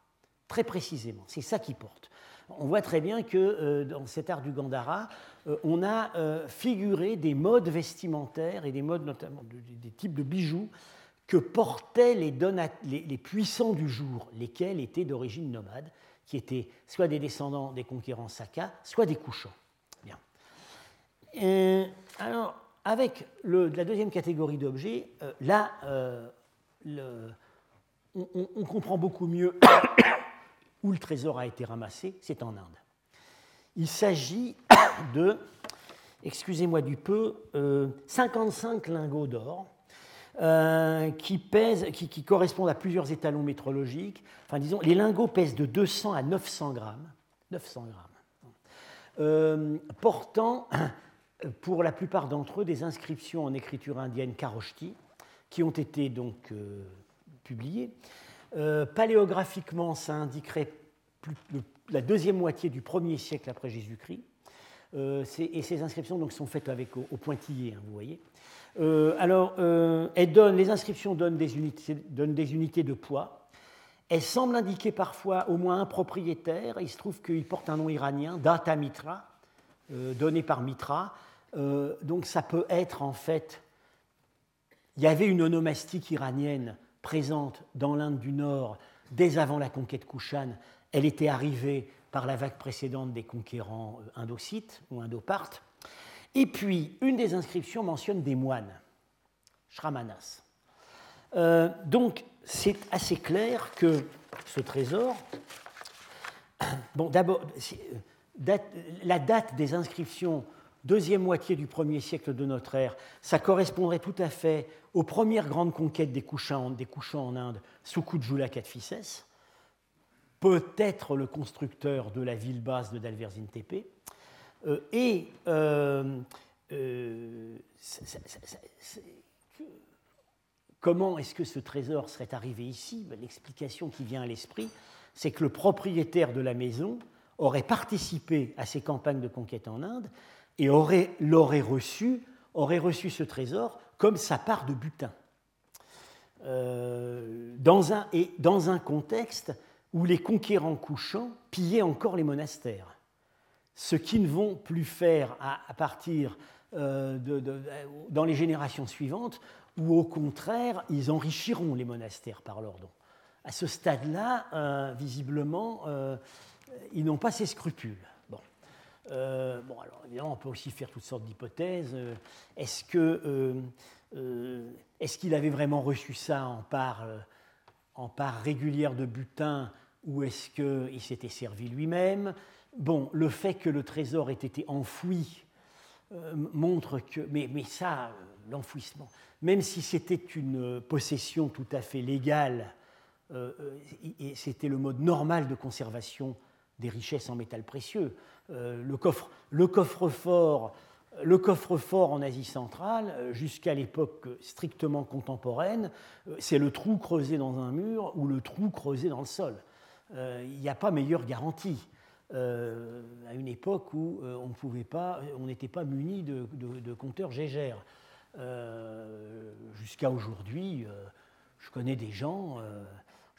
S2: Très précisément. C'est ça qui porte on voit très bien que euh, dans cet art du Gandhara, euh, on a euh, figuré des modes vestimentaires et des modes notamment des types de bijoux que portaient les, puissants du jour, lesquels étaient d'origine nomade, qui étaient soit des descendants des conquérants Saka, soit des couchants. Bien. alors, avec la deuxième catégorie d'objets, là, on, comprend beaucoup mieux où le trésor a été ramassé, c'est en Inde. Il s'agit de, excusez-moi du peu, 55 euh, lingots d'or qui, pèsent, qui, correspondent à plusieurs étalons métrologiques. Enfin, les lingots pèsent de 200 à 900 grammes. 900 grammes. portant, pour la plupart d'entre eux, des inscriptions en écriture indienne karoshti, qui ont été donc publiées. Paléographiquement, ça indiquerait la deuxième moitié du premier siècle après Jésus-Christ. Euh, et ces inscriptions donc, sont faites au, pointillé, hein, vous voyez. Euh, alors, euh, les inscriptions donnent des, unités, donnent des unités de poids. Elles semblent indiquer parfois au moins un propriétaire. Il se trouve qu'il porte un nom iranien, Data Mitra, donné par Mitra. donc ça peut être en fait... Il y avait une onomastique iranienne présente dans l'Inde du Nord dès avant la conquête Kushan. Elle était arrivée par la vague précédente des conquérants euh, indocites ou indopartes. Et puis, une des inscriptions mentionne des moines, Shramanas. Euh, donc, c'est assez clair que ce trésor, bon, d'abord, euh, la date des inscriptions, deuxième moitié du premier siècle de notre ère, ça correspondrait tout à fait aux premières grandes conquêtes des Couchants, en Inde sous Kujula Kadphises peut-être le constructeur de la ville basse de Dalverzin Tepe. Euh, et euh, euh, comment est-ce que ce trésor serait arrivé ici? Ben, L'explication qui vient à l'esprit, c'est que le propriétaire de la maison aurait participé à ces campagnes de conquête en Inde et aurait, l'aurait reçu, aurait reçu ce trésor comme sa part de butin. dans un, et dans un contexte où les conquérants couchants pillaient encore les monastères, ce qu'ils ne vont plus faire à, partir euh, dans les générations suivantes, où au contraire, ils enrichiront les monastères par leur don. À ce stade-là, euh, visiblement, euh, ils n'ont pas ces scrupules. Bon. bon, alors évidemment, on peut aussi faire toutes sortes d'hypothèses. Est-ce que est-ce qu'il avait vraiment reçu ça en part, en part régulière de butin ou est-ce qu'il s'était servi lui-même? Bon, le fait que le trésor ait été enfoui euh, montre que. Mais, mais ça, euh, l'enfouissement, même si c'était une possession tout à fait légale, euh, et c'était le mode normal de conservation des richesses en métal précieux. le, coffre, coffre-fort. Le coffre-fort en Asie centrale, jusqu'à l'époque strictement contemporaine, c'est le trou creusé dans un mur ou le trou creusé dans le sol. Euh, il n'y a pas meilleure garantie. Euh, à une époque où euh, on pouvait pas, on n'était pas muni de, compteurs Gégère. Jusqu'à aujourd'hui, je connais des gens,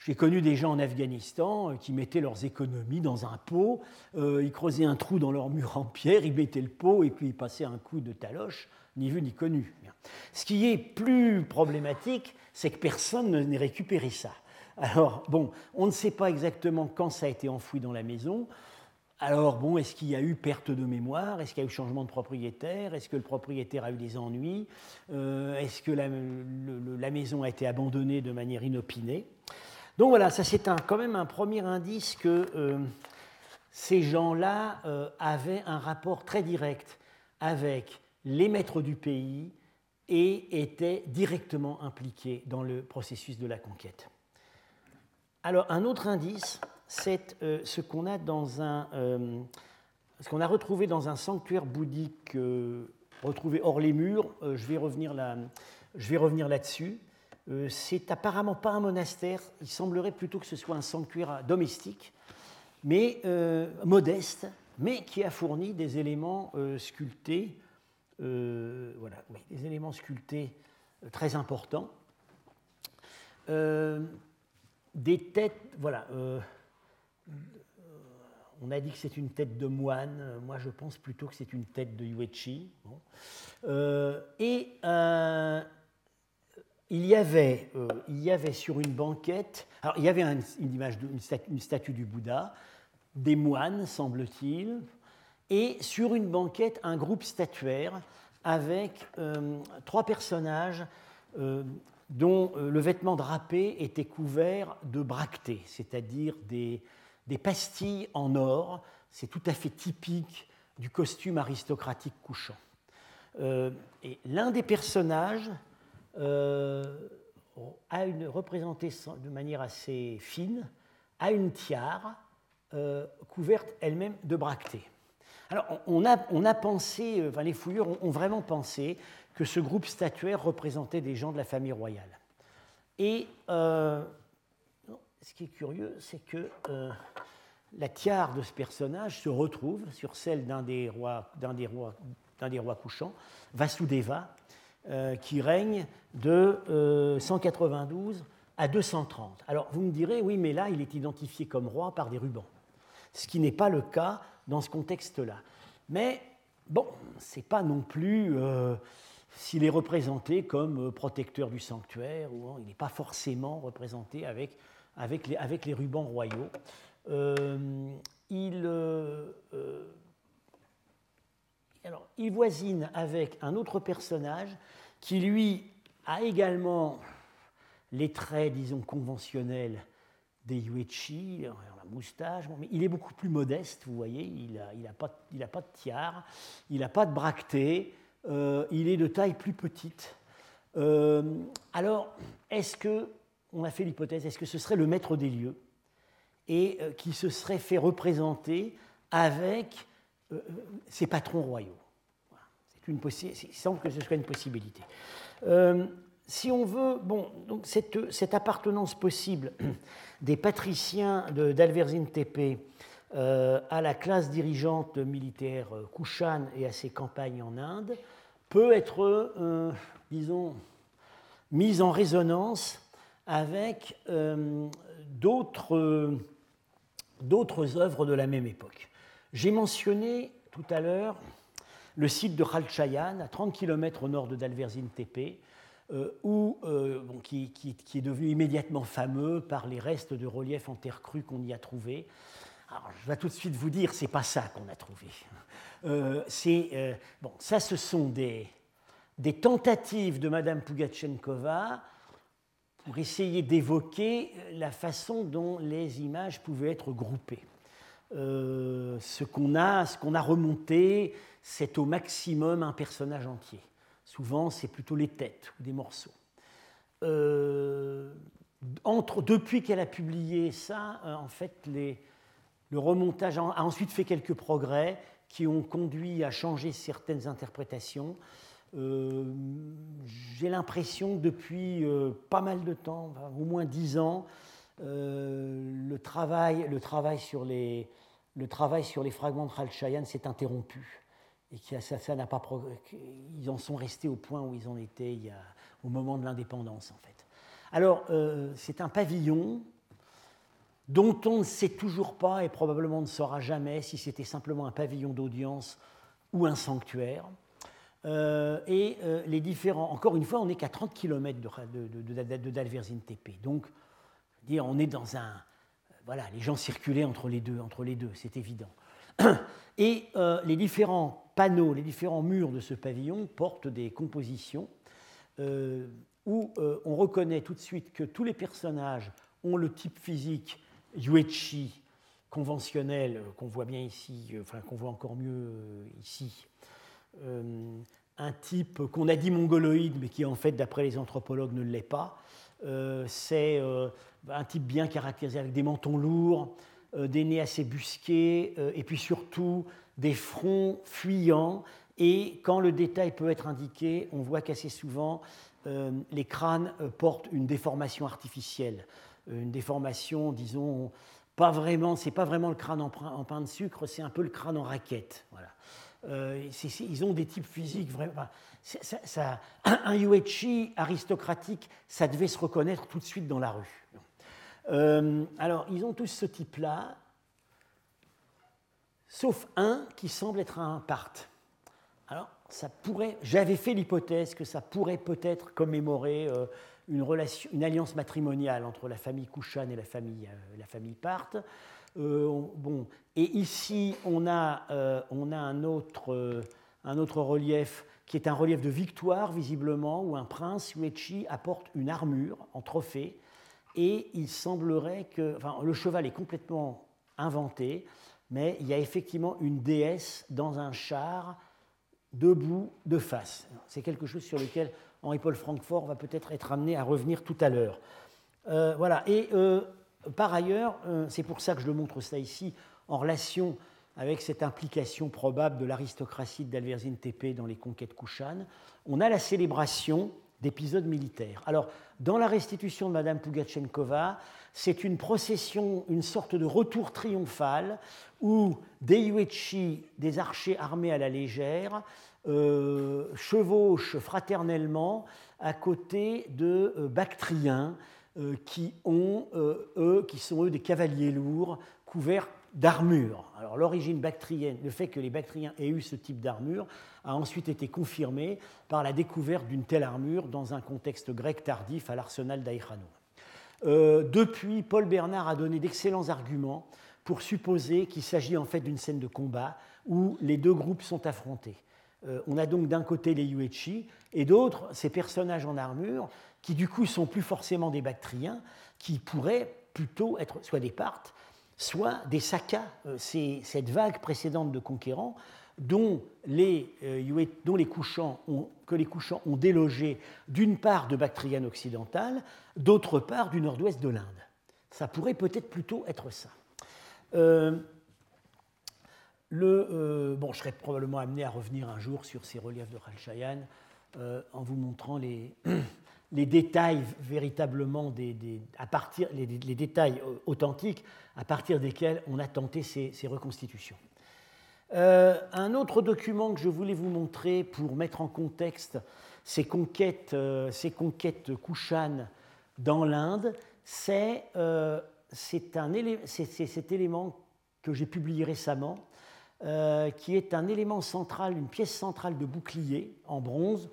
S2: j'ai connu des gens en Afghanistan qui mettaient leurs économies dans un pot, ils creusaient un trou dans leur mur en pierre, ils mettaient le pot et puis ils passaient un coup de taloche, ni vu ni connu. Ce qui est plus problématique, c'est que personne n'ait récupéré ça. Alors, bon, on ne sait pas exactement quand ça a été enfoui dans la maison. Alors, bon, est-ce qu'il y a eu perte de mémoire? Est-ce qu'il y a eu changement de propriétaire? Est-ce que le propriétaire a eu des ennuis? Euh, Est-ce que la, maison a été abandonnée de manière inopinée? Donc voilà, ça c'est quand même un premier indice que euh, ces gens-là euh, avaient un rapport très direct avec les maîtres du pays et étaient directement impliqués dans le processus de la conquête. Alors, un autre indice, c'est euh, ce qu'on a dans un, ce qu'on a retrouvé dans un sanctuaire bouddhique retrouvé hors les murs. je vais revenir là, je vais revenir là-dessus. C'est apparemment pas un monastère. Il semblerait plutôt que ce soit un sanctuaire domestique, mais modeste, mais qui a fourni des éléments sculptés, voilà, des éléments sculptés très importants des têtes, voilà. Euh, on a dit que c'est une tête de moine. Moi, je pense plutôt que c'est une tête de Yuechi. Euh, et euh, il, y avait, il y avait sur une banquette, alors il y avait une, image, statue, du Bouddha, des moines, semble-t-il, et sur une banquette, un groupe statuaire avec trois personnages dont euh, le vêtement drapé était couvert de bractées, c'est-à-dire des, pastilles en or. C'est tout à fait typique du costume aristocratique couchant. Euh, et l'un des personnages a une, représentée de manière assez fine, a une tiare couverte elle-même de bractées. Alors, on a, on a pensé, enfin, les fouilleurs ont, vraiment pensé que ce groupe statuaire représentait des gens de la famille royale. Et ce qui est curieux, c'est que la tiare de ce personnage se retrouve sur celle d'un des rois, d'un des rois, d'un des rois couchants, Vasudeva, euh, qui règne de 192 euh, à 230. Alors vous me direz, oui, mais là, il est identifié comme roi par des rubans, ce qui n'est pas le cas dans ce contexte-là. Mais bon, c'est pas non plus euh, s'il est représenté comme protecteur du sanctuaire ou il n'est pas forcément représenté avec, avec, les, rubans royaux. Euh, il, euh, euh, alors, il voisine avec un autre personnage qui, lui, a également les traits, disons, conventionnels des Yuechi, la moustache, mais il est beaucoup plus modeste, vous voyez, il n'a a pas, de tiare, il n'a pas de bractée, il est de taille plus petite. alors, est-ce que, on a fait l'hypothèse, est-ce que ce serait le maître des lieux et euh, qui se serait fait représenter avec euh, euh, ses patrons royaux. Il semble que ce soit une possibilité. si on veut, bon, donc cette, appartenance possible des patriciens d'Alverzine Tepe à la classe dirigeante militaire Kushan et à ses campagnes en Inde peut être, disons, mise en résonance avec d'autres œuvres de la même époque. J'ai mentionné tout à l'heure le site de Khalchayan, à 30 km au nord de Dalverzine Tepe, euh, euh, qui, est devenu immédiatement fameux par les restes de reliefs en terre crue qu'on y a trouvés. Alors, je vais tout de suite vous dire, c'est pas ça qu'on a trouvé. Euh, c'est bon, ça, ce sont des, des tentatives de Madame Pugachenkova pour essayer d'évoquer la façon dont les images pouvaient être groupées. Euh, ce qu'on a, ce qu'on a remonté, c'est au maximum un personnage entier. Souvent, c'est plutôt les têtes ou des morceaux. Euh, entre, depuis qu'elle a publié ça, euh, en fait, le remontage a ensuite fait quelques progrès qui ont conduit à changer certaines interprétations. J'ai l'impression que depuis pas mal de temps, au moins dix ans, le, travail, le, travail sur les, le travail sur les fragments de Khalchayan s'est interrompu. Et ça, n'a pas ils en sont restés au point où ils en étaient il y a, au moment de l'indépendance, en fait. Alors, c'est un pavillon dont on ne sait toujours pas et probablement ne saura jamais si c'était simplement un pavillon d'audience ou un sanctuaire. Euh, et euh, les différents. Encore une fois, on n'est qu'à 30 km de, de, de, d'Alverzine TP. Donc, on est dans un. Voilà, les gens circulaient entre les deux, entre les deux, c'est évident. Et euh, les différents panneaux, les différents murs de ce pavillon portent des compositions où on reconnaît tout de suite que tous les personnages ont le type physique yuechi conventionnel qu'on voit bien ici, enfin qu'on voit encore mieux ici, euh, un type qu'on a dit mongoloïde, mais qui en fait, d'après les anthropologues, ne l'est pas. Euh, c'est euh, un type bien caractérisé avec des mentons lourds, des nez assez busqués, et puis surtout des fronts fuyants. Et quand le détail peut être indiqué, on voit qu'assez souvent, les crânes portent une déformation artificielle, une déformation, disons, pas vraiment, c'est pas vraiment le crâne en, pain de sucre, c'est un peu le crâne en raquette. Voilà. Euh, ils ont des types physiques un Yuechi aristocratique, ça devait se reconnaître tout de suite dans la rue. Euh, alors, ils ont tous ce type-là, sauf un qui semble être un part. Alors, ça pourrait, j'avais fait l'hypothèse que ça pourrait peut-être commémorer euh, une, alliance matrimoniale entre la famille Kushan et la famille, la famille Part. Euh, bon, et ici, on a, euh, on a un, autre, euh, un autre relief qui est un relief de victoire, visiblement, où un prince, Uechi, apporte une armure en trophée. Et il semblerait que. Enfin, le cheval est complètement inventé, mais il y a effectivement une déesse dans un char, debout, de face. C'est quelque chose sur lequel Henri-Paul Francfort va peut-être être amené à revenir tout à l'heure. voilà, et par ailleurs, c'est pour ça que je le montre ça ici, en relation avec cette implication probable de l'aristocratie d'Alverzine Tepe dans les conquêtes Kushan, on a la célébration d'épisodes militaires. Alors, dans la restitution de Madame Pugachenkova, c'est une procession, une sorte de retour triomphal où des Yuechi, des archers armés à la légère, euh, chevauchent fraternellement à côté de euh, Bactriens euh, qui, ont, eux, qui sont eux des cavaliers lourds couverts d'armure. Alors l'origine bactrienne, le fait que les Bactriens aient eu ce type d'armure a ensuite été confirmé par la découverte d'une telle armure dans un contexte grec tardif à l'arsenal d'Aïchanou. Euh, depuis, Paul Bernard a donné d'excellents arguments pour supposer qu'il s'agit en fait d'une scène de combat où les deux groupes sont affrontés. Euh, on a donc d'un côté les Yuechi et d'autre ces personnages en armure qui du coup sont plus forcément des Bactriens, qui pourraient plutôt être soit des Parthes, soit des Sakas, euh, cette vague précédente de conquérants dont les, euh, dont les couchants ont, que les couchants ont délogé d'une part de Bactriane occidentale, d'autre part du nord-ouest de l'Inde. Ça pourrait peut-être plutôt être ça. Euh, le, bon, je serais probablement amené à revenir un jour sur ces reliefs de Ralchayan en vous montrant les, les détails véritablement des, à partir, les, détails euh, authentiques à partir desquels on a tenté ces, reconstitutions. Euh, un autre document que je voulais vous montrer pour mettre en contexte ces conquêtes, euh, ces conquêtes dans l'Inde, c'est cet élément que j'ai publié récemment, qui est un élément central, une pièce centrale de bouclier en bronze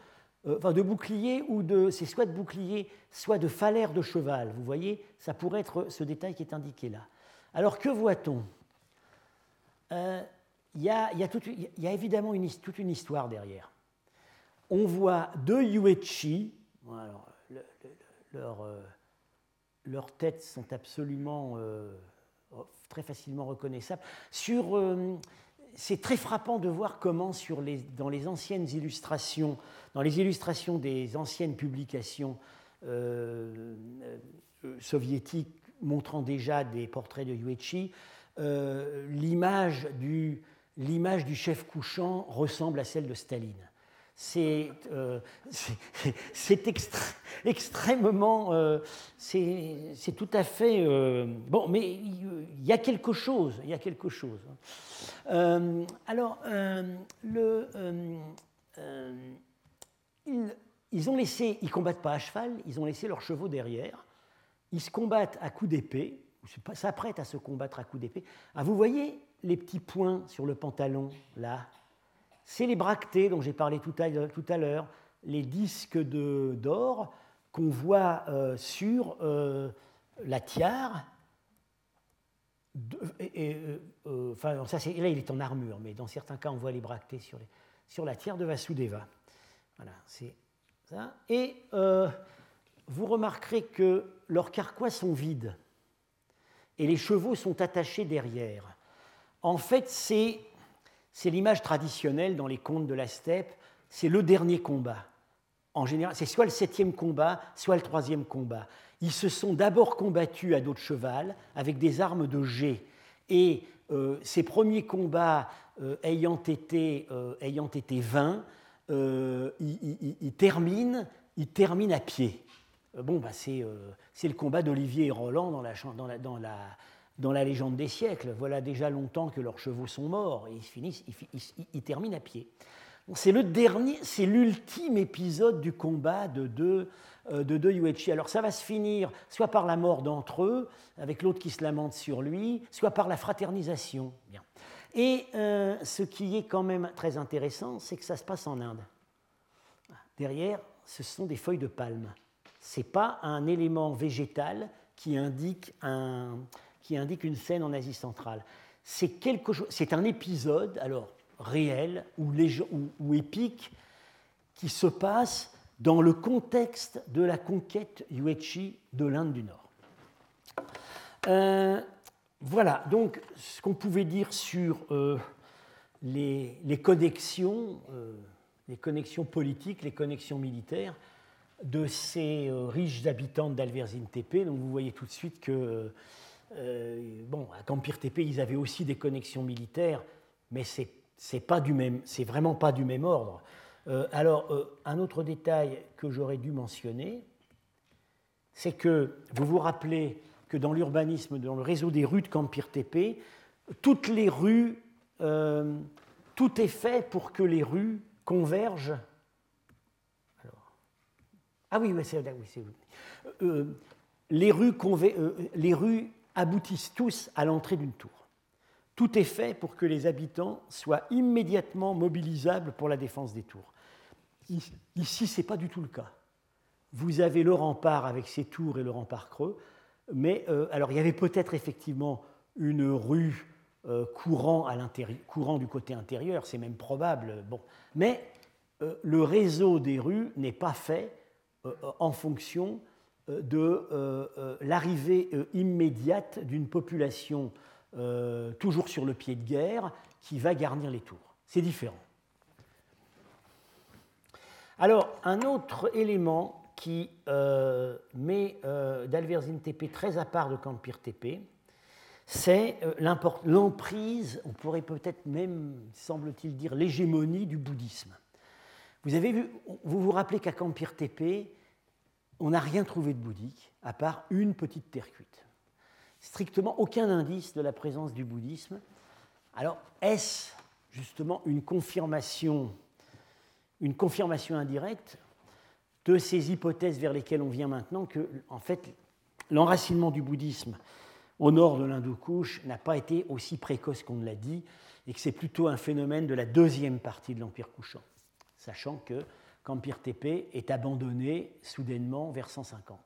S2: euh, enfin de bouclier ou de, c'est soit de bouclier, soit de falaire de cheval. Vous voyez, ça pourrait être ce détail qui est indiqué là. Alors que voit-on? Euh, Il y, a, évidemment toute une histoire derrière. On voit deux Yuechi, euh, leurs têtes sont absolument très facilement reconnaissables. Sur, c'est très frappant de voir comment dans les anciennes illustrations, dans les illustrations des anciennes publications euh, euh, soviétiques montrant déjà des portraits de Yuechi, euh, l'image du, du chef couchant ressemble à celle de Staline c'est euh, extrêmement. Euh, c'est tout à fait. Euh, bon, mais il y a quelque chose. Il y a quelque chose. Alors, le, ils, ont laissé. Ils combattent pas à cheval, ils ont laissé leurs chevaux derrière. Ils se combattent à coups d'épée, s'apprêtent à se combattre à coups d'épée. Ah, vous voyez les petits points sur le pantalon, là c'est les bractées dont j'ai parlé tout à, l'heure, les disques d'or qu'on voit euh, sur euh, la tiare. et, euh, enfin, là, il est en armure, mais dans certains cas, on voit les bractées sur, sur la tiare de Vasudeva. Voilà, c'est ça. Et vous remarquerez que leurs carquois sont vides et les chevaux sont attachés derrière. En fait, c'est l'image traditionnelle dans les contes de la steppe, c'est le dernier combat. En général, c'est soit le septième combat, soit le troisième combat. Ils se sont d'abord combattus à dos de cheval avec des armes de jet. Et euh, ces premiers combats euh, ayant, été, euh, ayant été vains, ils, terminent, ils terminent à pied. Bon, bah, c'est le combat d'Olivier et Roland dans la, dans la, dans la dans la légende des siècles. Voilà déjà longtemps que leurs chevaux sont morts et ils, finissent, ils, terminent à pied. C'est le dernier, c'est l'ultime épisode du combat de deux, euh, de deux Yuechi. Alors ça va se finir soit par la mort d'entre eux, avec l'autre qui se lamente sur lui, soit par la fraternisation. Et euh, ce qui est quand même très intéressant, c'est que ça se passe en Inde. Derrière, ce sont des feuilles de palme. Ce n'est pas un élément végétal qui indique un, qui indique une scène en Asie centrale. C'est quelque chose, c'est un épisode, alors réel ou, ou, épique, qui se passe dans le contexte de la conquête Yuechi de l'Inde du Nord. Euh, voilà, donc ce qu'on pouvait dire sur euh, les, connexions, euh, les connexions politiques, les connexions militaires. de ces riches habitants d'Alverzine Tepe. Donc vous voyez tout de suite que, bon, à Campir Tepe, ils avaient aussi des connexions militaires, mais c'est c'est pas du même, vraiment pas du même ordre. alors, un autre détail que j'aurais dû mentionner, c'est que vous vous rappelez que dans l'urbanisme, dans le réseau des rues de Campir-Tepe, toutes les rues, euh, tout est fait pour que les rues convergent. ah oui, c'est euh, euh, les rues aboutissent tous à l'entrée d'une tour. Tout est fait pour que les habitants soient immédiatement mobilisables pour la défense des tours. Ici, ce n'est pas du tout le cas. Vous avez le rempart avec ses tours et le rempart creux, mais euh, alors il y avait peut-être effectivement une rue euh, courant, du côté intérieur, c'est même probable, bon. mais euh, le réseau des rues n'est pas fait en fonction de l'arrivée immédiate d'une population toujours sur le pied de guerre qui va garnir les tours. C'est différent. Alors, un autre élément qui euh, met euh, d'Alverzine TP très à part de Campir TP, c'est euh, l'emprise, on pourrait peut-être même, semble-t-il dire, l'hégémonie du bouddhisme. Vous avez vu, vous vous rappelez qu'à Campir TP, on n'a rien trouvé de bouddhique, à part une petite terre cuite. Strictement aucun indice de la présence du bouddhisme. Alors, est-ce justement une confirmation, une confirmation indirecte de ces hypothèses vers lesquelles on vient maintenant que, en fait, l'enracinement du bouddhisme au nord de l'Hindoukouche n'a pas été aussi précoce qu'on l'a dit, et que c'est plutôt un phénomène de la deuxième partie de l'Empire couchant, sachant que qu'Empire Tépé est abandonné soudainement vers 150.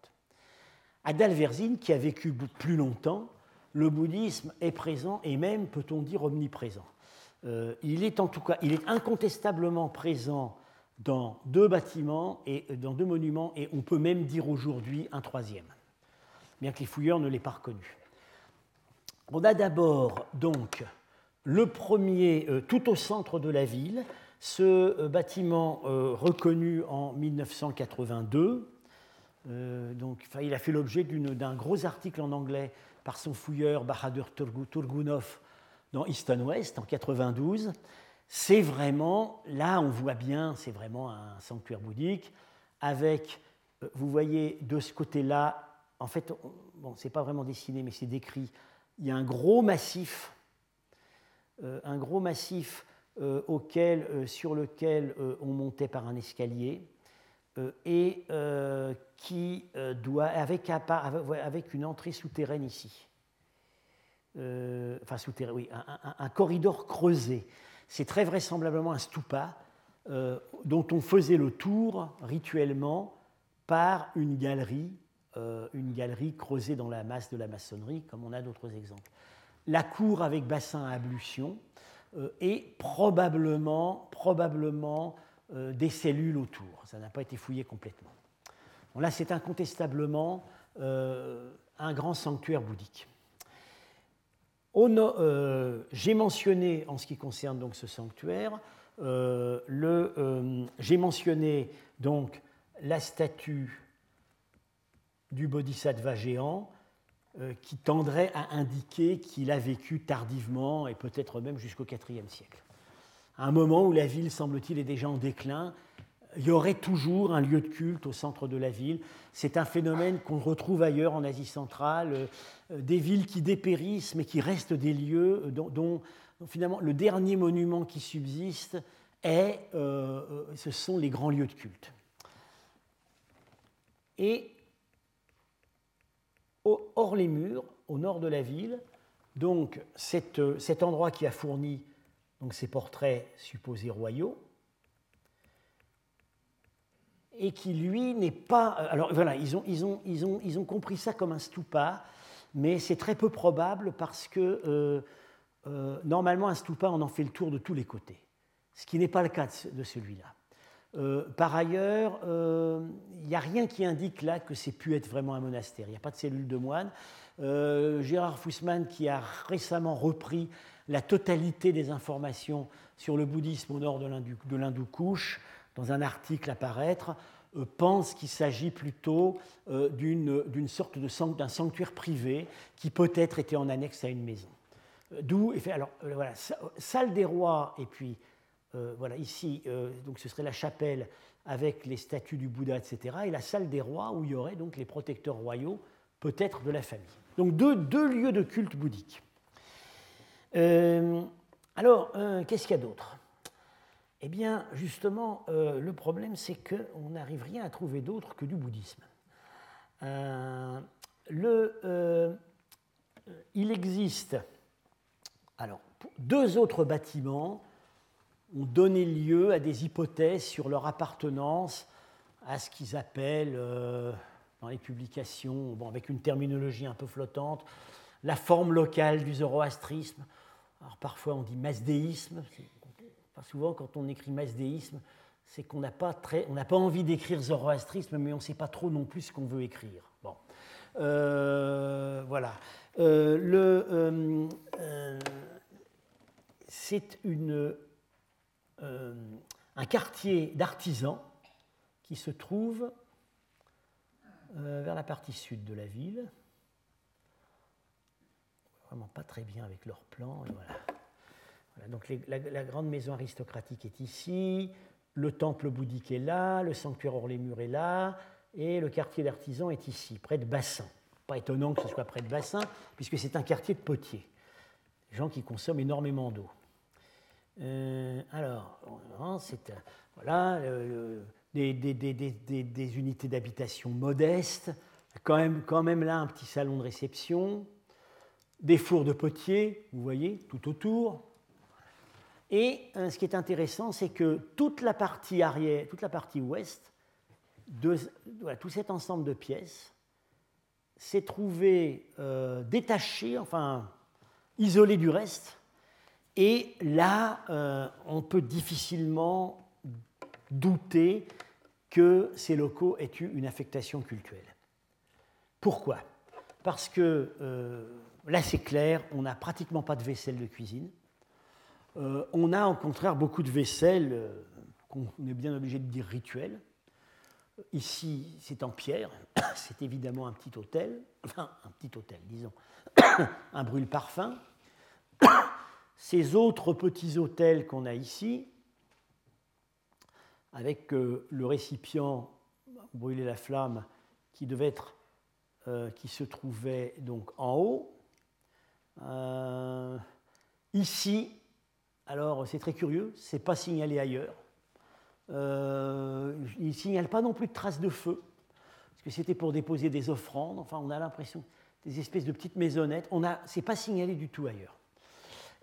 S2: À Dalverzine, qui a vécu plus longtemps, le bouddhisme est présent et même, peut-on dire, omniprésent. Euh, il est en tout cas, il est incontestablement présent dans deux bâtiments et dans deux monuments, et on peut même dire aujourd'hui un troisième, bien que les fouilleurs ne l'aient pas reconnu. On a d'abord donc le premier, euh, tout au centre de la ville, ce euh, bâtiment euh, reconnu en 1982. donc, il a fait l'objet d'un gros article en anglais par son fouilleur Bahadur Turgunov dans East and West en 92 c'est vraiment, là on voit bien, c'est vraiment un sanctuaire bouddhique, avec, euh, vous voyez de ce côté-là, en fait, bon, c'est pas vraiment dessiné, mais c'est décrit, il y a un gros massif, euh, un gros massif euh, auquel, sur lequel on montait par un escalier, et qui doit, avec, avec, une entrée souterraine ici. enfin, souterrain, oui, un corridor creusé c'est très vraisemblablement un stupa euh, dont on faisait le tour rituellement par une galerie, euh, une galerie creusée dans la masse de la maçonnerie, comme on a d'autres exemples. La cour avec bassin à ablution euh, et probablement, probablement des cellules autour. Ça n'a pas été fouillé complètement. là, c'est incontestablement un grand sanctuaire bouddhique. Euh, j'ai mentionné, en ce qui concerne donc ce sanctuaire, euh, euh, j'ai mentionné donc la statue du bodhisattva géant qui tendrait à indiquer qu'il a vécu tardivement et peut-être même jusqu'au IVe siècle. À un moment où la ville, semble-t-il, est déjà en déclin, il y aurait toujours un lieu de culte au centre de la ville. C'est un phénomène qu'on retrouve ailleurs en Asie centrale, euh, des villes qui dépérissent mais qui restent des lieux dont, finalement le dernier monument qui subsiste est, euh, euh, ce sont les grands lieux de culte. Et hors les murs, au nord de la ville, donc cet endroit qui a fourni donc, ces portraits supposés royaux, et qui, lui, n'est pas... Euh, alors voilà, ils ont, compris ça comme un stupa, mais c'est très peu probable parce que euh, euh, normalement, un stupa, on en fait le tour de tous les côtés, ce qui n'est pas le cas de celui-là. Par ailleurs, il n'y a rien qui indique là que c'est pu être vraiment un monastère. Il n'y a pas de cellule de moines. Gérard Fussman, qui a récemment repris la totalité des informations sur le bouddhisme au nord de l'Hindoukouche, dans un article à paraître, pensent qu'il s'agit plutôt d'une sorte d'un sanctuaire privé qui peut-être était en annexe à une maison. D'où, alors voilà, salle des rois, et puis voilà, ici, donc ce serait la chapelle avec les statues du Bouddha, etc., et la salle des rois où il y aurait donc les protecteurs royaux, peut-être de la famille. Donc deux, deux lieux de culte bouddhique. Euh, alors, euh, qu'est-ce qu'il y a d'autre? Eh bien, justement, euh, le problème, c'est qu'on n'arrive rien à trouver d'autre que du bouddhisme. le, il existe alors, deux autres bâtiments ont donné lieu à des hypothèses sur leur appartenance à ce qu'ils appellent, euh, dans les publications, bon, avec une terminologie un peu flottante, la forme locale du zoroastrisme. Alors parfois on dit masdéisme, pas souvent quand on écrit masdéisme, c'est qu'on n'a pas, très, pas envie d'écrire zoroastrisme, mais on ne sait pas trop non plus ce qu'on veut écrire. Bon. Euh, voilà. Euh, le, c'est une euh, un quartier d'artisans qui se trouve euh, vers la partie sud de la ville. Vraiment pas très bien avec leur plan. voilà. donc la, grande maison aristocratique est ici, le temple bouddhique est là, le sanctuaire hors les murs est là, et le quartier d'artisans est ici, près de Bassin. Pas étonnant que ce soit près de Bassin, puisque c'est un quartier de potiers, gens qui consomment énormément d'eau. Euh, alors, c'est euh, voilà, des, unités d'habitation modestes, quand même, quand même là un petit salon de réception, des fours de potier, vous voyez, tout autour. Et euh, ce qui est intéressant, c'est que toute la partie arrière, toute la partie ouest, de, tout cet ensemble de pièces s'est trouvé détaché, enfin isolé du reste, et là, euh, on peut difficilement douter que ces locaux aient eu une affectation culturelle. Pourquoi? Parce que euh, là, c'est clair, on n'a pratiquement pas de vaisselle de cuisine. Euh, on a au contraire beaucoup de vaisselle qu'on est bien obligé de dire rituelle. Ici, c'est en pierre, c'est évidemment un petit hôtel, enfin un petit hôtel, disons, un brûle-parfum. Ces autres petits hôtels qu'on a ici, avec euh, le récipient brûler la flamme qui devait être, euh, qui se trouvait donc en haut. Euh, ici, alors c'est très curieux, c'est pas signalé ailleurs. il ne signale pas non plus de traces de feu, parce que c'était pour déposer des offrandes. Enfin, on a l'impression des espèces de petites maisonnettes. On a, c'est pas signalé du tout ailleurs.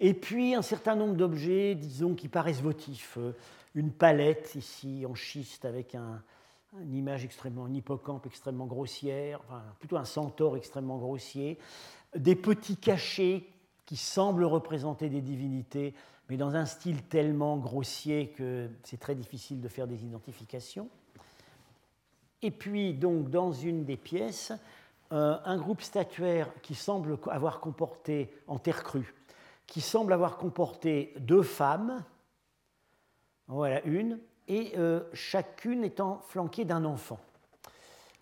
S2: Et puis un certain nombre d'objets, disons, qui paraissent votifs. Euh, une palette ici en schiste avec un, une image extrêmement, un hippocampe extrêmement grossière, enfin, plutôt un centaure extrêmement grossier. Des petits cachets qui semblent représenter des divinités, mais dans un style tellement grossier que c'est très difficile de faire des identifications. Et puis, donc, dans une des pièces, euh, un groupe statuaire qui semble avoir comporté en terre crue qui semble avoir comporté deux femmes, voilà une, et euh, chacune étant flanquée d'un enfant.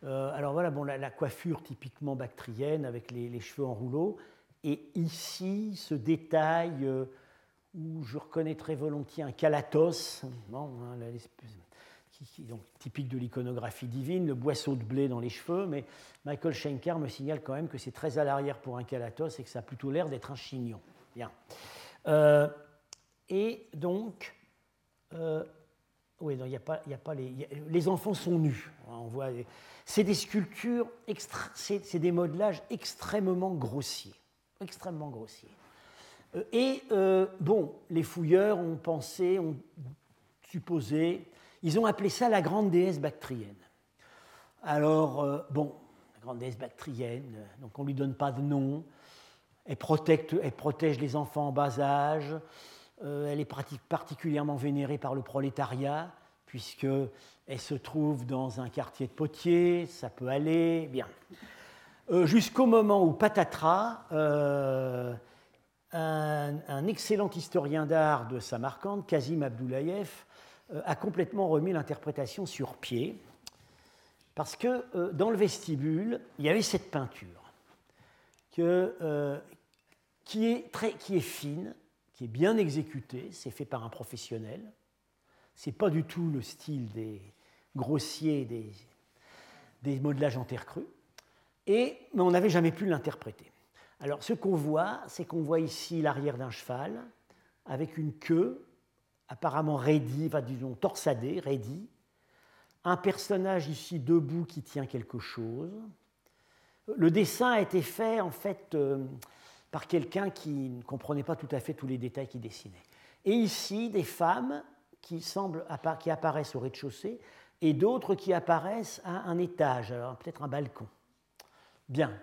S2: Euh, alors voilà, bon, la, coiffure typiquement bactrienne avec les, cheveux en rouleau, et ici ce détail euh, où je reconnais très volontiers un calatos, hein, qui, donc, typique de l'iconographie divine, le boisseau de blé dans les cheveux, mais Michael Schenker me signale quand même que c'est très à l'arrière pour un calatos et que ça a plutôt l'air d'être un chignon. Bien. Euh, et donc, euh, oui, il n'y a pas, les, enfants sont nus. On voit, c'est des sculptures, c'est des modelages extrêmement grossiers, extrêmement grossiers. Euh, et bon, les fouilleurs ont pensé, ont supposé, ils ont appelé ça la grande déesse bactrienne. Alors, bon, la grande déesse bactrienne, donc on ne lui donne pas de nom. Elle, protège les enfants en bas âge. Euh, elle est particulièrement vénérée par le prolétariat, puisqu'elle se trouve dans un quartier de potiers, ça peut aller, bien. Euh, jusqu'au moment où Patatras, euh, un, excellent historien d'art de Samarcande, Kazim Abdoulayev, a complètement remis l'interprétation sur pied. Parce que dans le vestibule, il y avait cette peinture que, qui, est très, qui est fine, qui est bien exécutée, c'est fait par un professionnel. C'est pas du tout le style des grossiers des, des modelages en terre crue. Et, mais on n'avait jamais pu l'interpréter. Alors ce qu'on voit, c'est qu'on voit ici l'arrière d'un cheval avec une queue apparemment raidie, enfin disons torsadée, raidie. Un personnage ici debout qui tient quelque chose. Le dessin a été fait en fait euh, par quelqu'un qui ne comprenait pas tout à fait tous les détails qu'il dessinait. Et ici, des femmes qui, semblent, qui apparaissent au rez-de-chaussée et d'autres qui apparaissent à un étage, alors peut-être un balcon. Bien.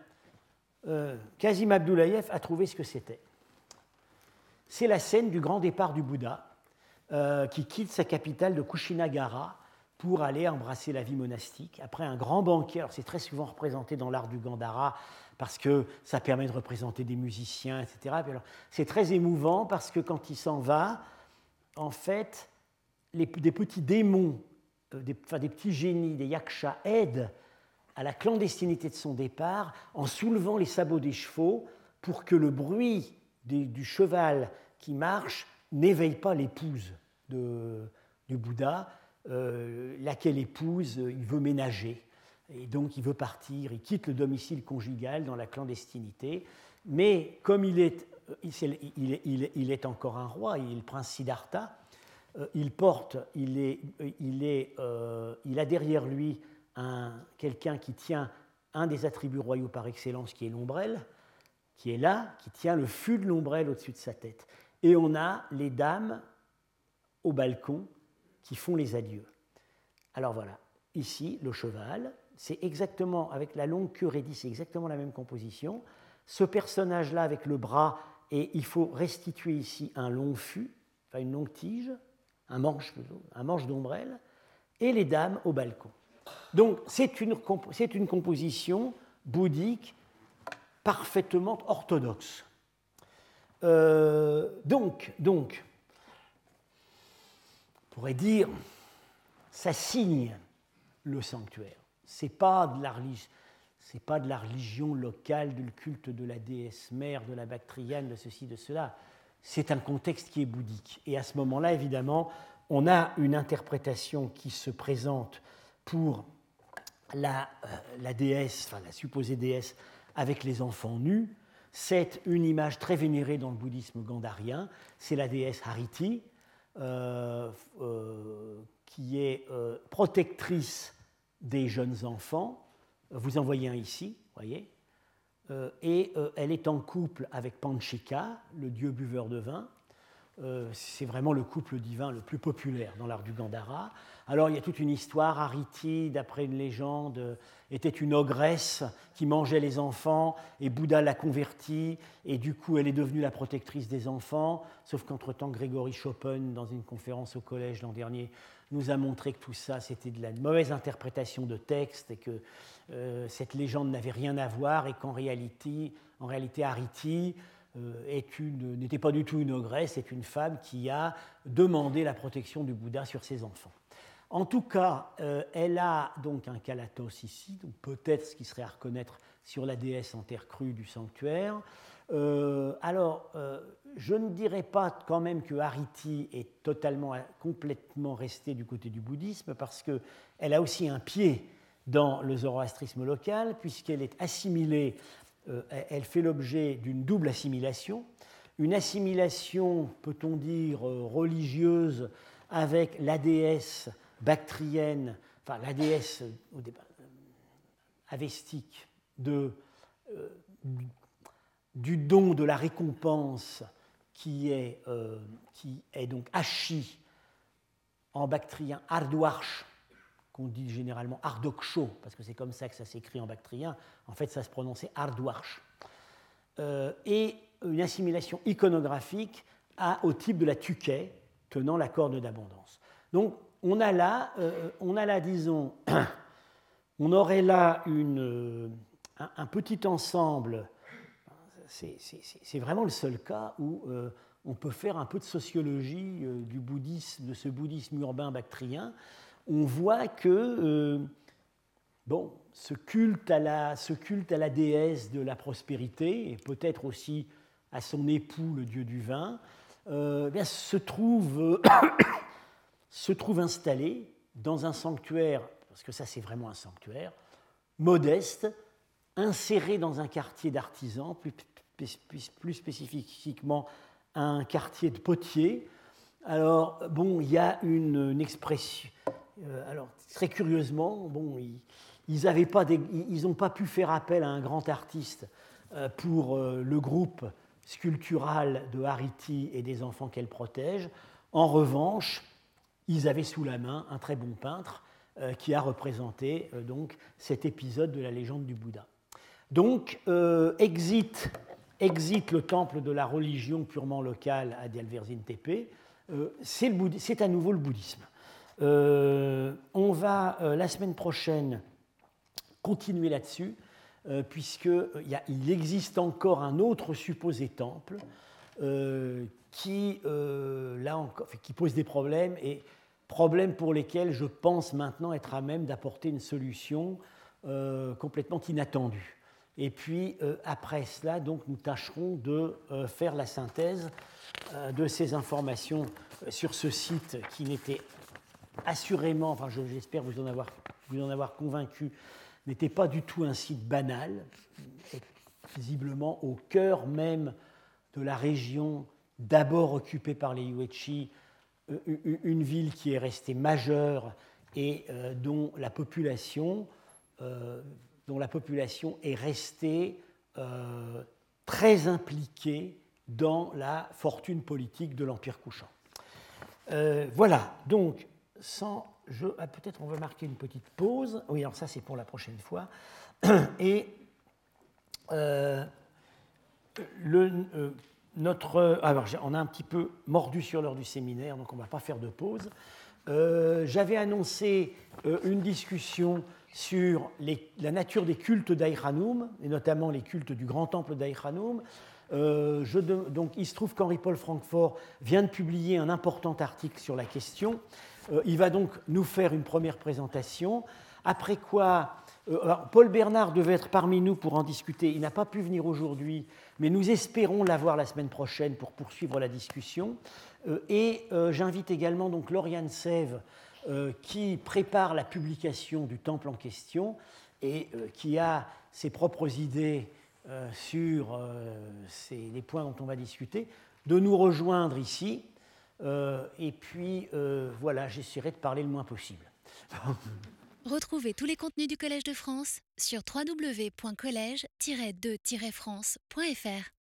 S2: Euh, Kazim Abdoulayev a trouvé ce que c'était. C'est la scène du grand départ du Bouddha, euh, qui quitte sa capitale de Kushinagara pour aller embrasser la vie monastique. Après un grand banquet, c'est très souvent représenté dans l'art du Gandhara parce que ça permet de représenter des musiciens, etc. C'est très émouvant parce que quand il s'en va, en fait, des petits démons euh, des, des, petits génies, des yakshas, aident à la clandestinité de son départ en soulevant les sabots des chevaux pour que le bruit du cheval qui marche n'éveille pas l'épouse du Bouddha, euh, laquelle épouse il veut ménager. Et donc il veut partir, il quitte le domicile conjugal dans la clandestinité. Mais comme il est, il est encore un roi, il est le prince Siddhartha, euh, il porte, il, est, il, est, euh, il a derrière lui quelqu'un qui tient un des attributs royaux par excellence, qui est l'ombrelle, qui est là, qui tient le fût de l'ombrelle au-dessus de sa tête. Et on a les dames au balcon qui font les adieux. Alors voilà, ici, le cheval, c'est exactement, avec la longue queue raidie, c'est exactement la même composition. Ce personnage-là avec le bras, et il faut restituer ici un long fût, enfin une longue tige, un manche, un manche d'ombrelle, et les dames au balcon. Donc c'est une, c'est une composition bouddhique parfaitement orthodoxe. Euh, donc, donc, on pourrait dire, ça signe le sanctuaire. Religion. C'est pas de la religion locale, du culte de la déesse mère, de la Bactriane, de ceci, de cela c'est un contexte qui est bouddhique. Et à ce moment-là, évidemment, on a une interprétation qui se présente pour la, euh, déesse, enfin la supposée déesse avec les enfants nus. C'est une image très vénérée dans le bouddhisme gandharien. C'est la déesse Hariti, euh, euh, qui est protectrice des jeunes enfants. Vous en voyez un ici, voyez, euh, et euh, elle est en couple avec Panchika, le dieu buveur de vin. Euh, c'est vraiment le couple divin le plus populaire dans l'art du Gandhara. Alors il y a toute une histoire. Ariti, d'après une légende, était une ogresse qui mangeait les enfants et Bouddha l'a convertie et du coup elle est devenue la protectrice des enfants. Sauf qu'entre-temps, Grégory Chopin, dans une conférence au collège l'an dernier, nous a montré que tout ça c'était de la mauvaise interprétation de texte et que euh, cette légende n'avait rien à voir et qu'en réalité, en réalité Ariti euh, n'était pas du tout une ogresse, c'est une femme qui a demandé la protection du Bouddha sur ses enfants. En tout cas, euh, elle a donc un calatos ici, peut-être ce qui serait à reconnaître sur la déesse en terre crue du sanctuaire. alors, je ne dirais pas quand même que Ariti est totalement, complètement restée du côté du bouddhisme, parce qu'elle a aussi un pied dans le zoroastrisme local, puisqu'elle est assimilée, euh, elle fait l'objet d'une double assimilation. Une assimilation, peut-on dire, euh, religieuse avec la déesse bactrienne, enfin la déesse euh, avestique de, du don de la récompense qui est, qui est donc Ashi en bactrien Ardwarsh qu'on dit généralement Ardoksho, parce que c'est comme ça que ça s'écrit en bactrien, en fait ça se prononçait Ardwarsh, euh, et une assimilation iconographique au type de la tuquet tenant la corde d'abondance. Donc on a là, euh, on a là disons, on aurait là une, euh, un, petit ensemble, c'est vraiment le seul cas où on peut faire un peu de sociologie du bouddhisme, de ce bouddhisme urbain bactrien, on voit que euh, bon, ce culte à la, déesse de la prospérité, et peut-être aussi à son époux, le dieu du vin, euh, bien, se, trouve, se trouve installé dans un sanctuaire, parce que ça c'est vraiment un sanctuaire, modeste, inséré dans un quartier d'artisans, plus, plus, spécifiquement un quartier de potiers. Alors, bon, il y a une, expression. Euh, alors, très curieusement, bon, ils n'ont pas, pas, pu faire appel à un grand artiste euh, pour euh, le groupe sculptural de Hariti et des enfants qu'elle protège. En revanche, ils avaient sous la main un très bon peintre qui a représenté donc cet épisode de la légende du Bouddha. Donc, exit, exit le temple de la religion purement locale à Dialverzin Tepe, c'est à nouveau le bouddhisme. Euh, on va euh, la semaine prochaine continuer là-dessus, euh, puisqu'il existe encore un autre supposé temple qui, qui pose des problèmes, et problèmes pour lesquels je pense maintenant être à même d'apporter une solution complètement inattendue. Et puis après cela, donc, nous tâcherons de faire la synthèse de ces informations sur ce site qui n'était assurément, enfin j'espère vous, en avoir, vous en avoir convaincu, n'était pas du tout un site banal, visiblement au cœur même de la région d'abord occupée par les Yuechi, euh, une ville qui est restée majeure et euh, dont la population, euh, dont la population est restée très impliquée dans la fortune politique de l'Empire couchant. voilà, donc sans. Ah, peut-être on veut marquer une petite pause. Oui, alors ça c'est pour la prochaine fois. Et euh, euh, notre. Alors on a un petit peu mordu sur l'heure du séminaire, donc on ne va pas faire de pause. Euh, j'avais annoncé une discussion sur la nature des cultes d'Aïranoum, et notamment les cultes du grand temple d'Aïranoum. donc, il se trouve qu'Henri-Paul Francfort vient de publier un important article sur la question. Euh, il va donc nous faire une première présentation, après quoi euh, Paul Bernard devait être parmi nous pour en discuter. Il n'a pas pu venir aujourd'hui, mais nous espérons l'avoir la semaine prochaine pour poursuivre la discussion. Euh, et j'invite également donc Lauriane Sève, qui prépare la publication du temple en question et qui a ses propres idées sur les points dont on va discuter, de nous rejoindre ici. Euh, et puis, euh, voilà, j'essaierai de parler le moins possible.
S1: Retrouvez tous les contenus du Collège de France sur www.colège-2-france.fr.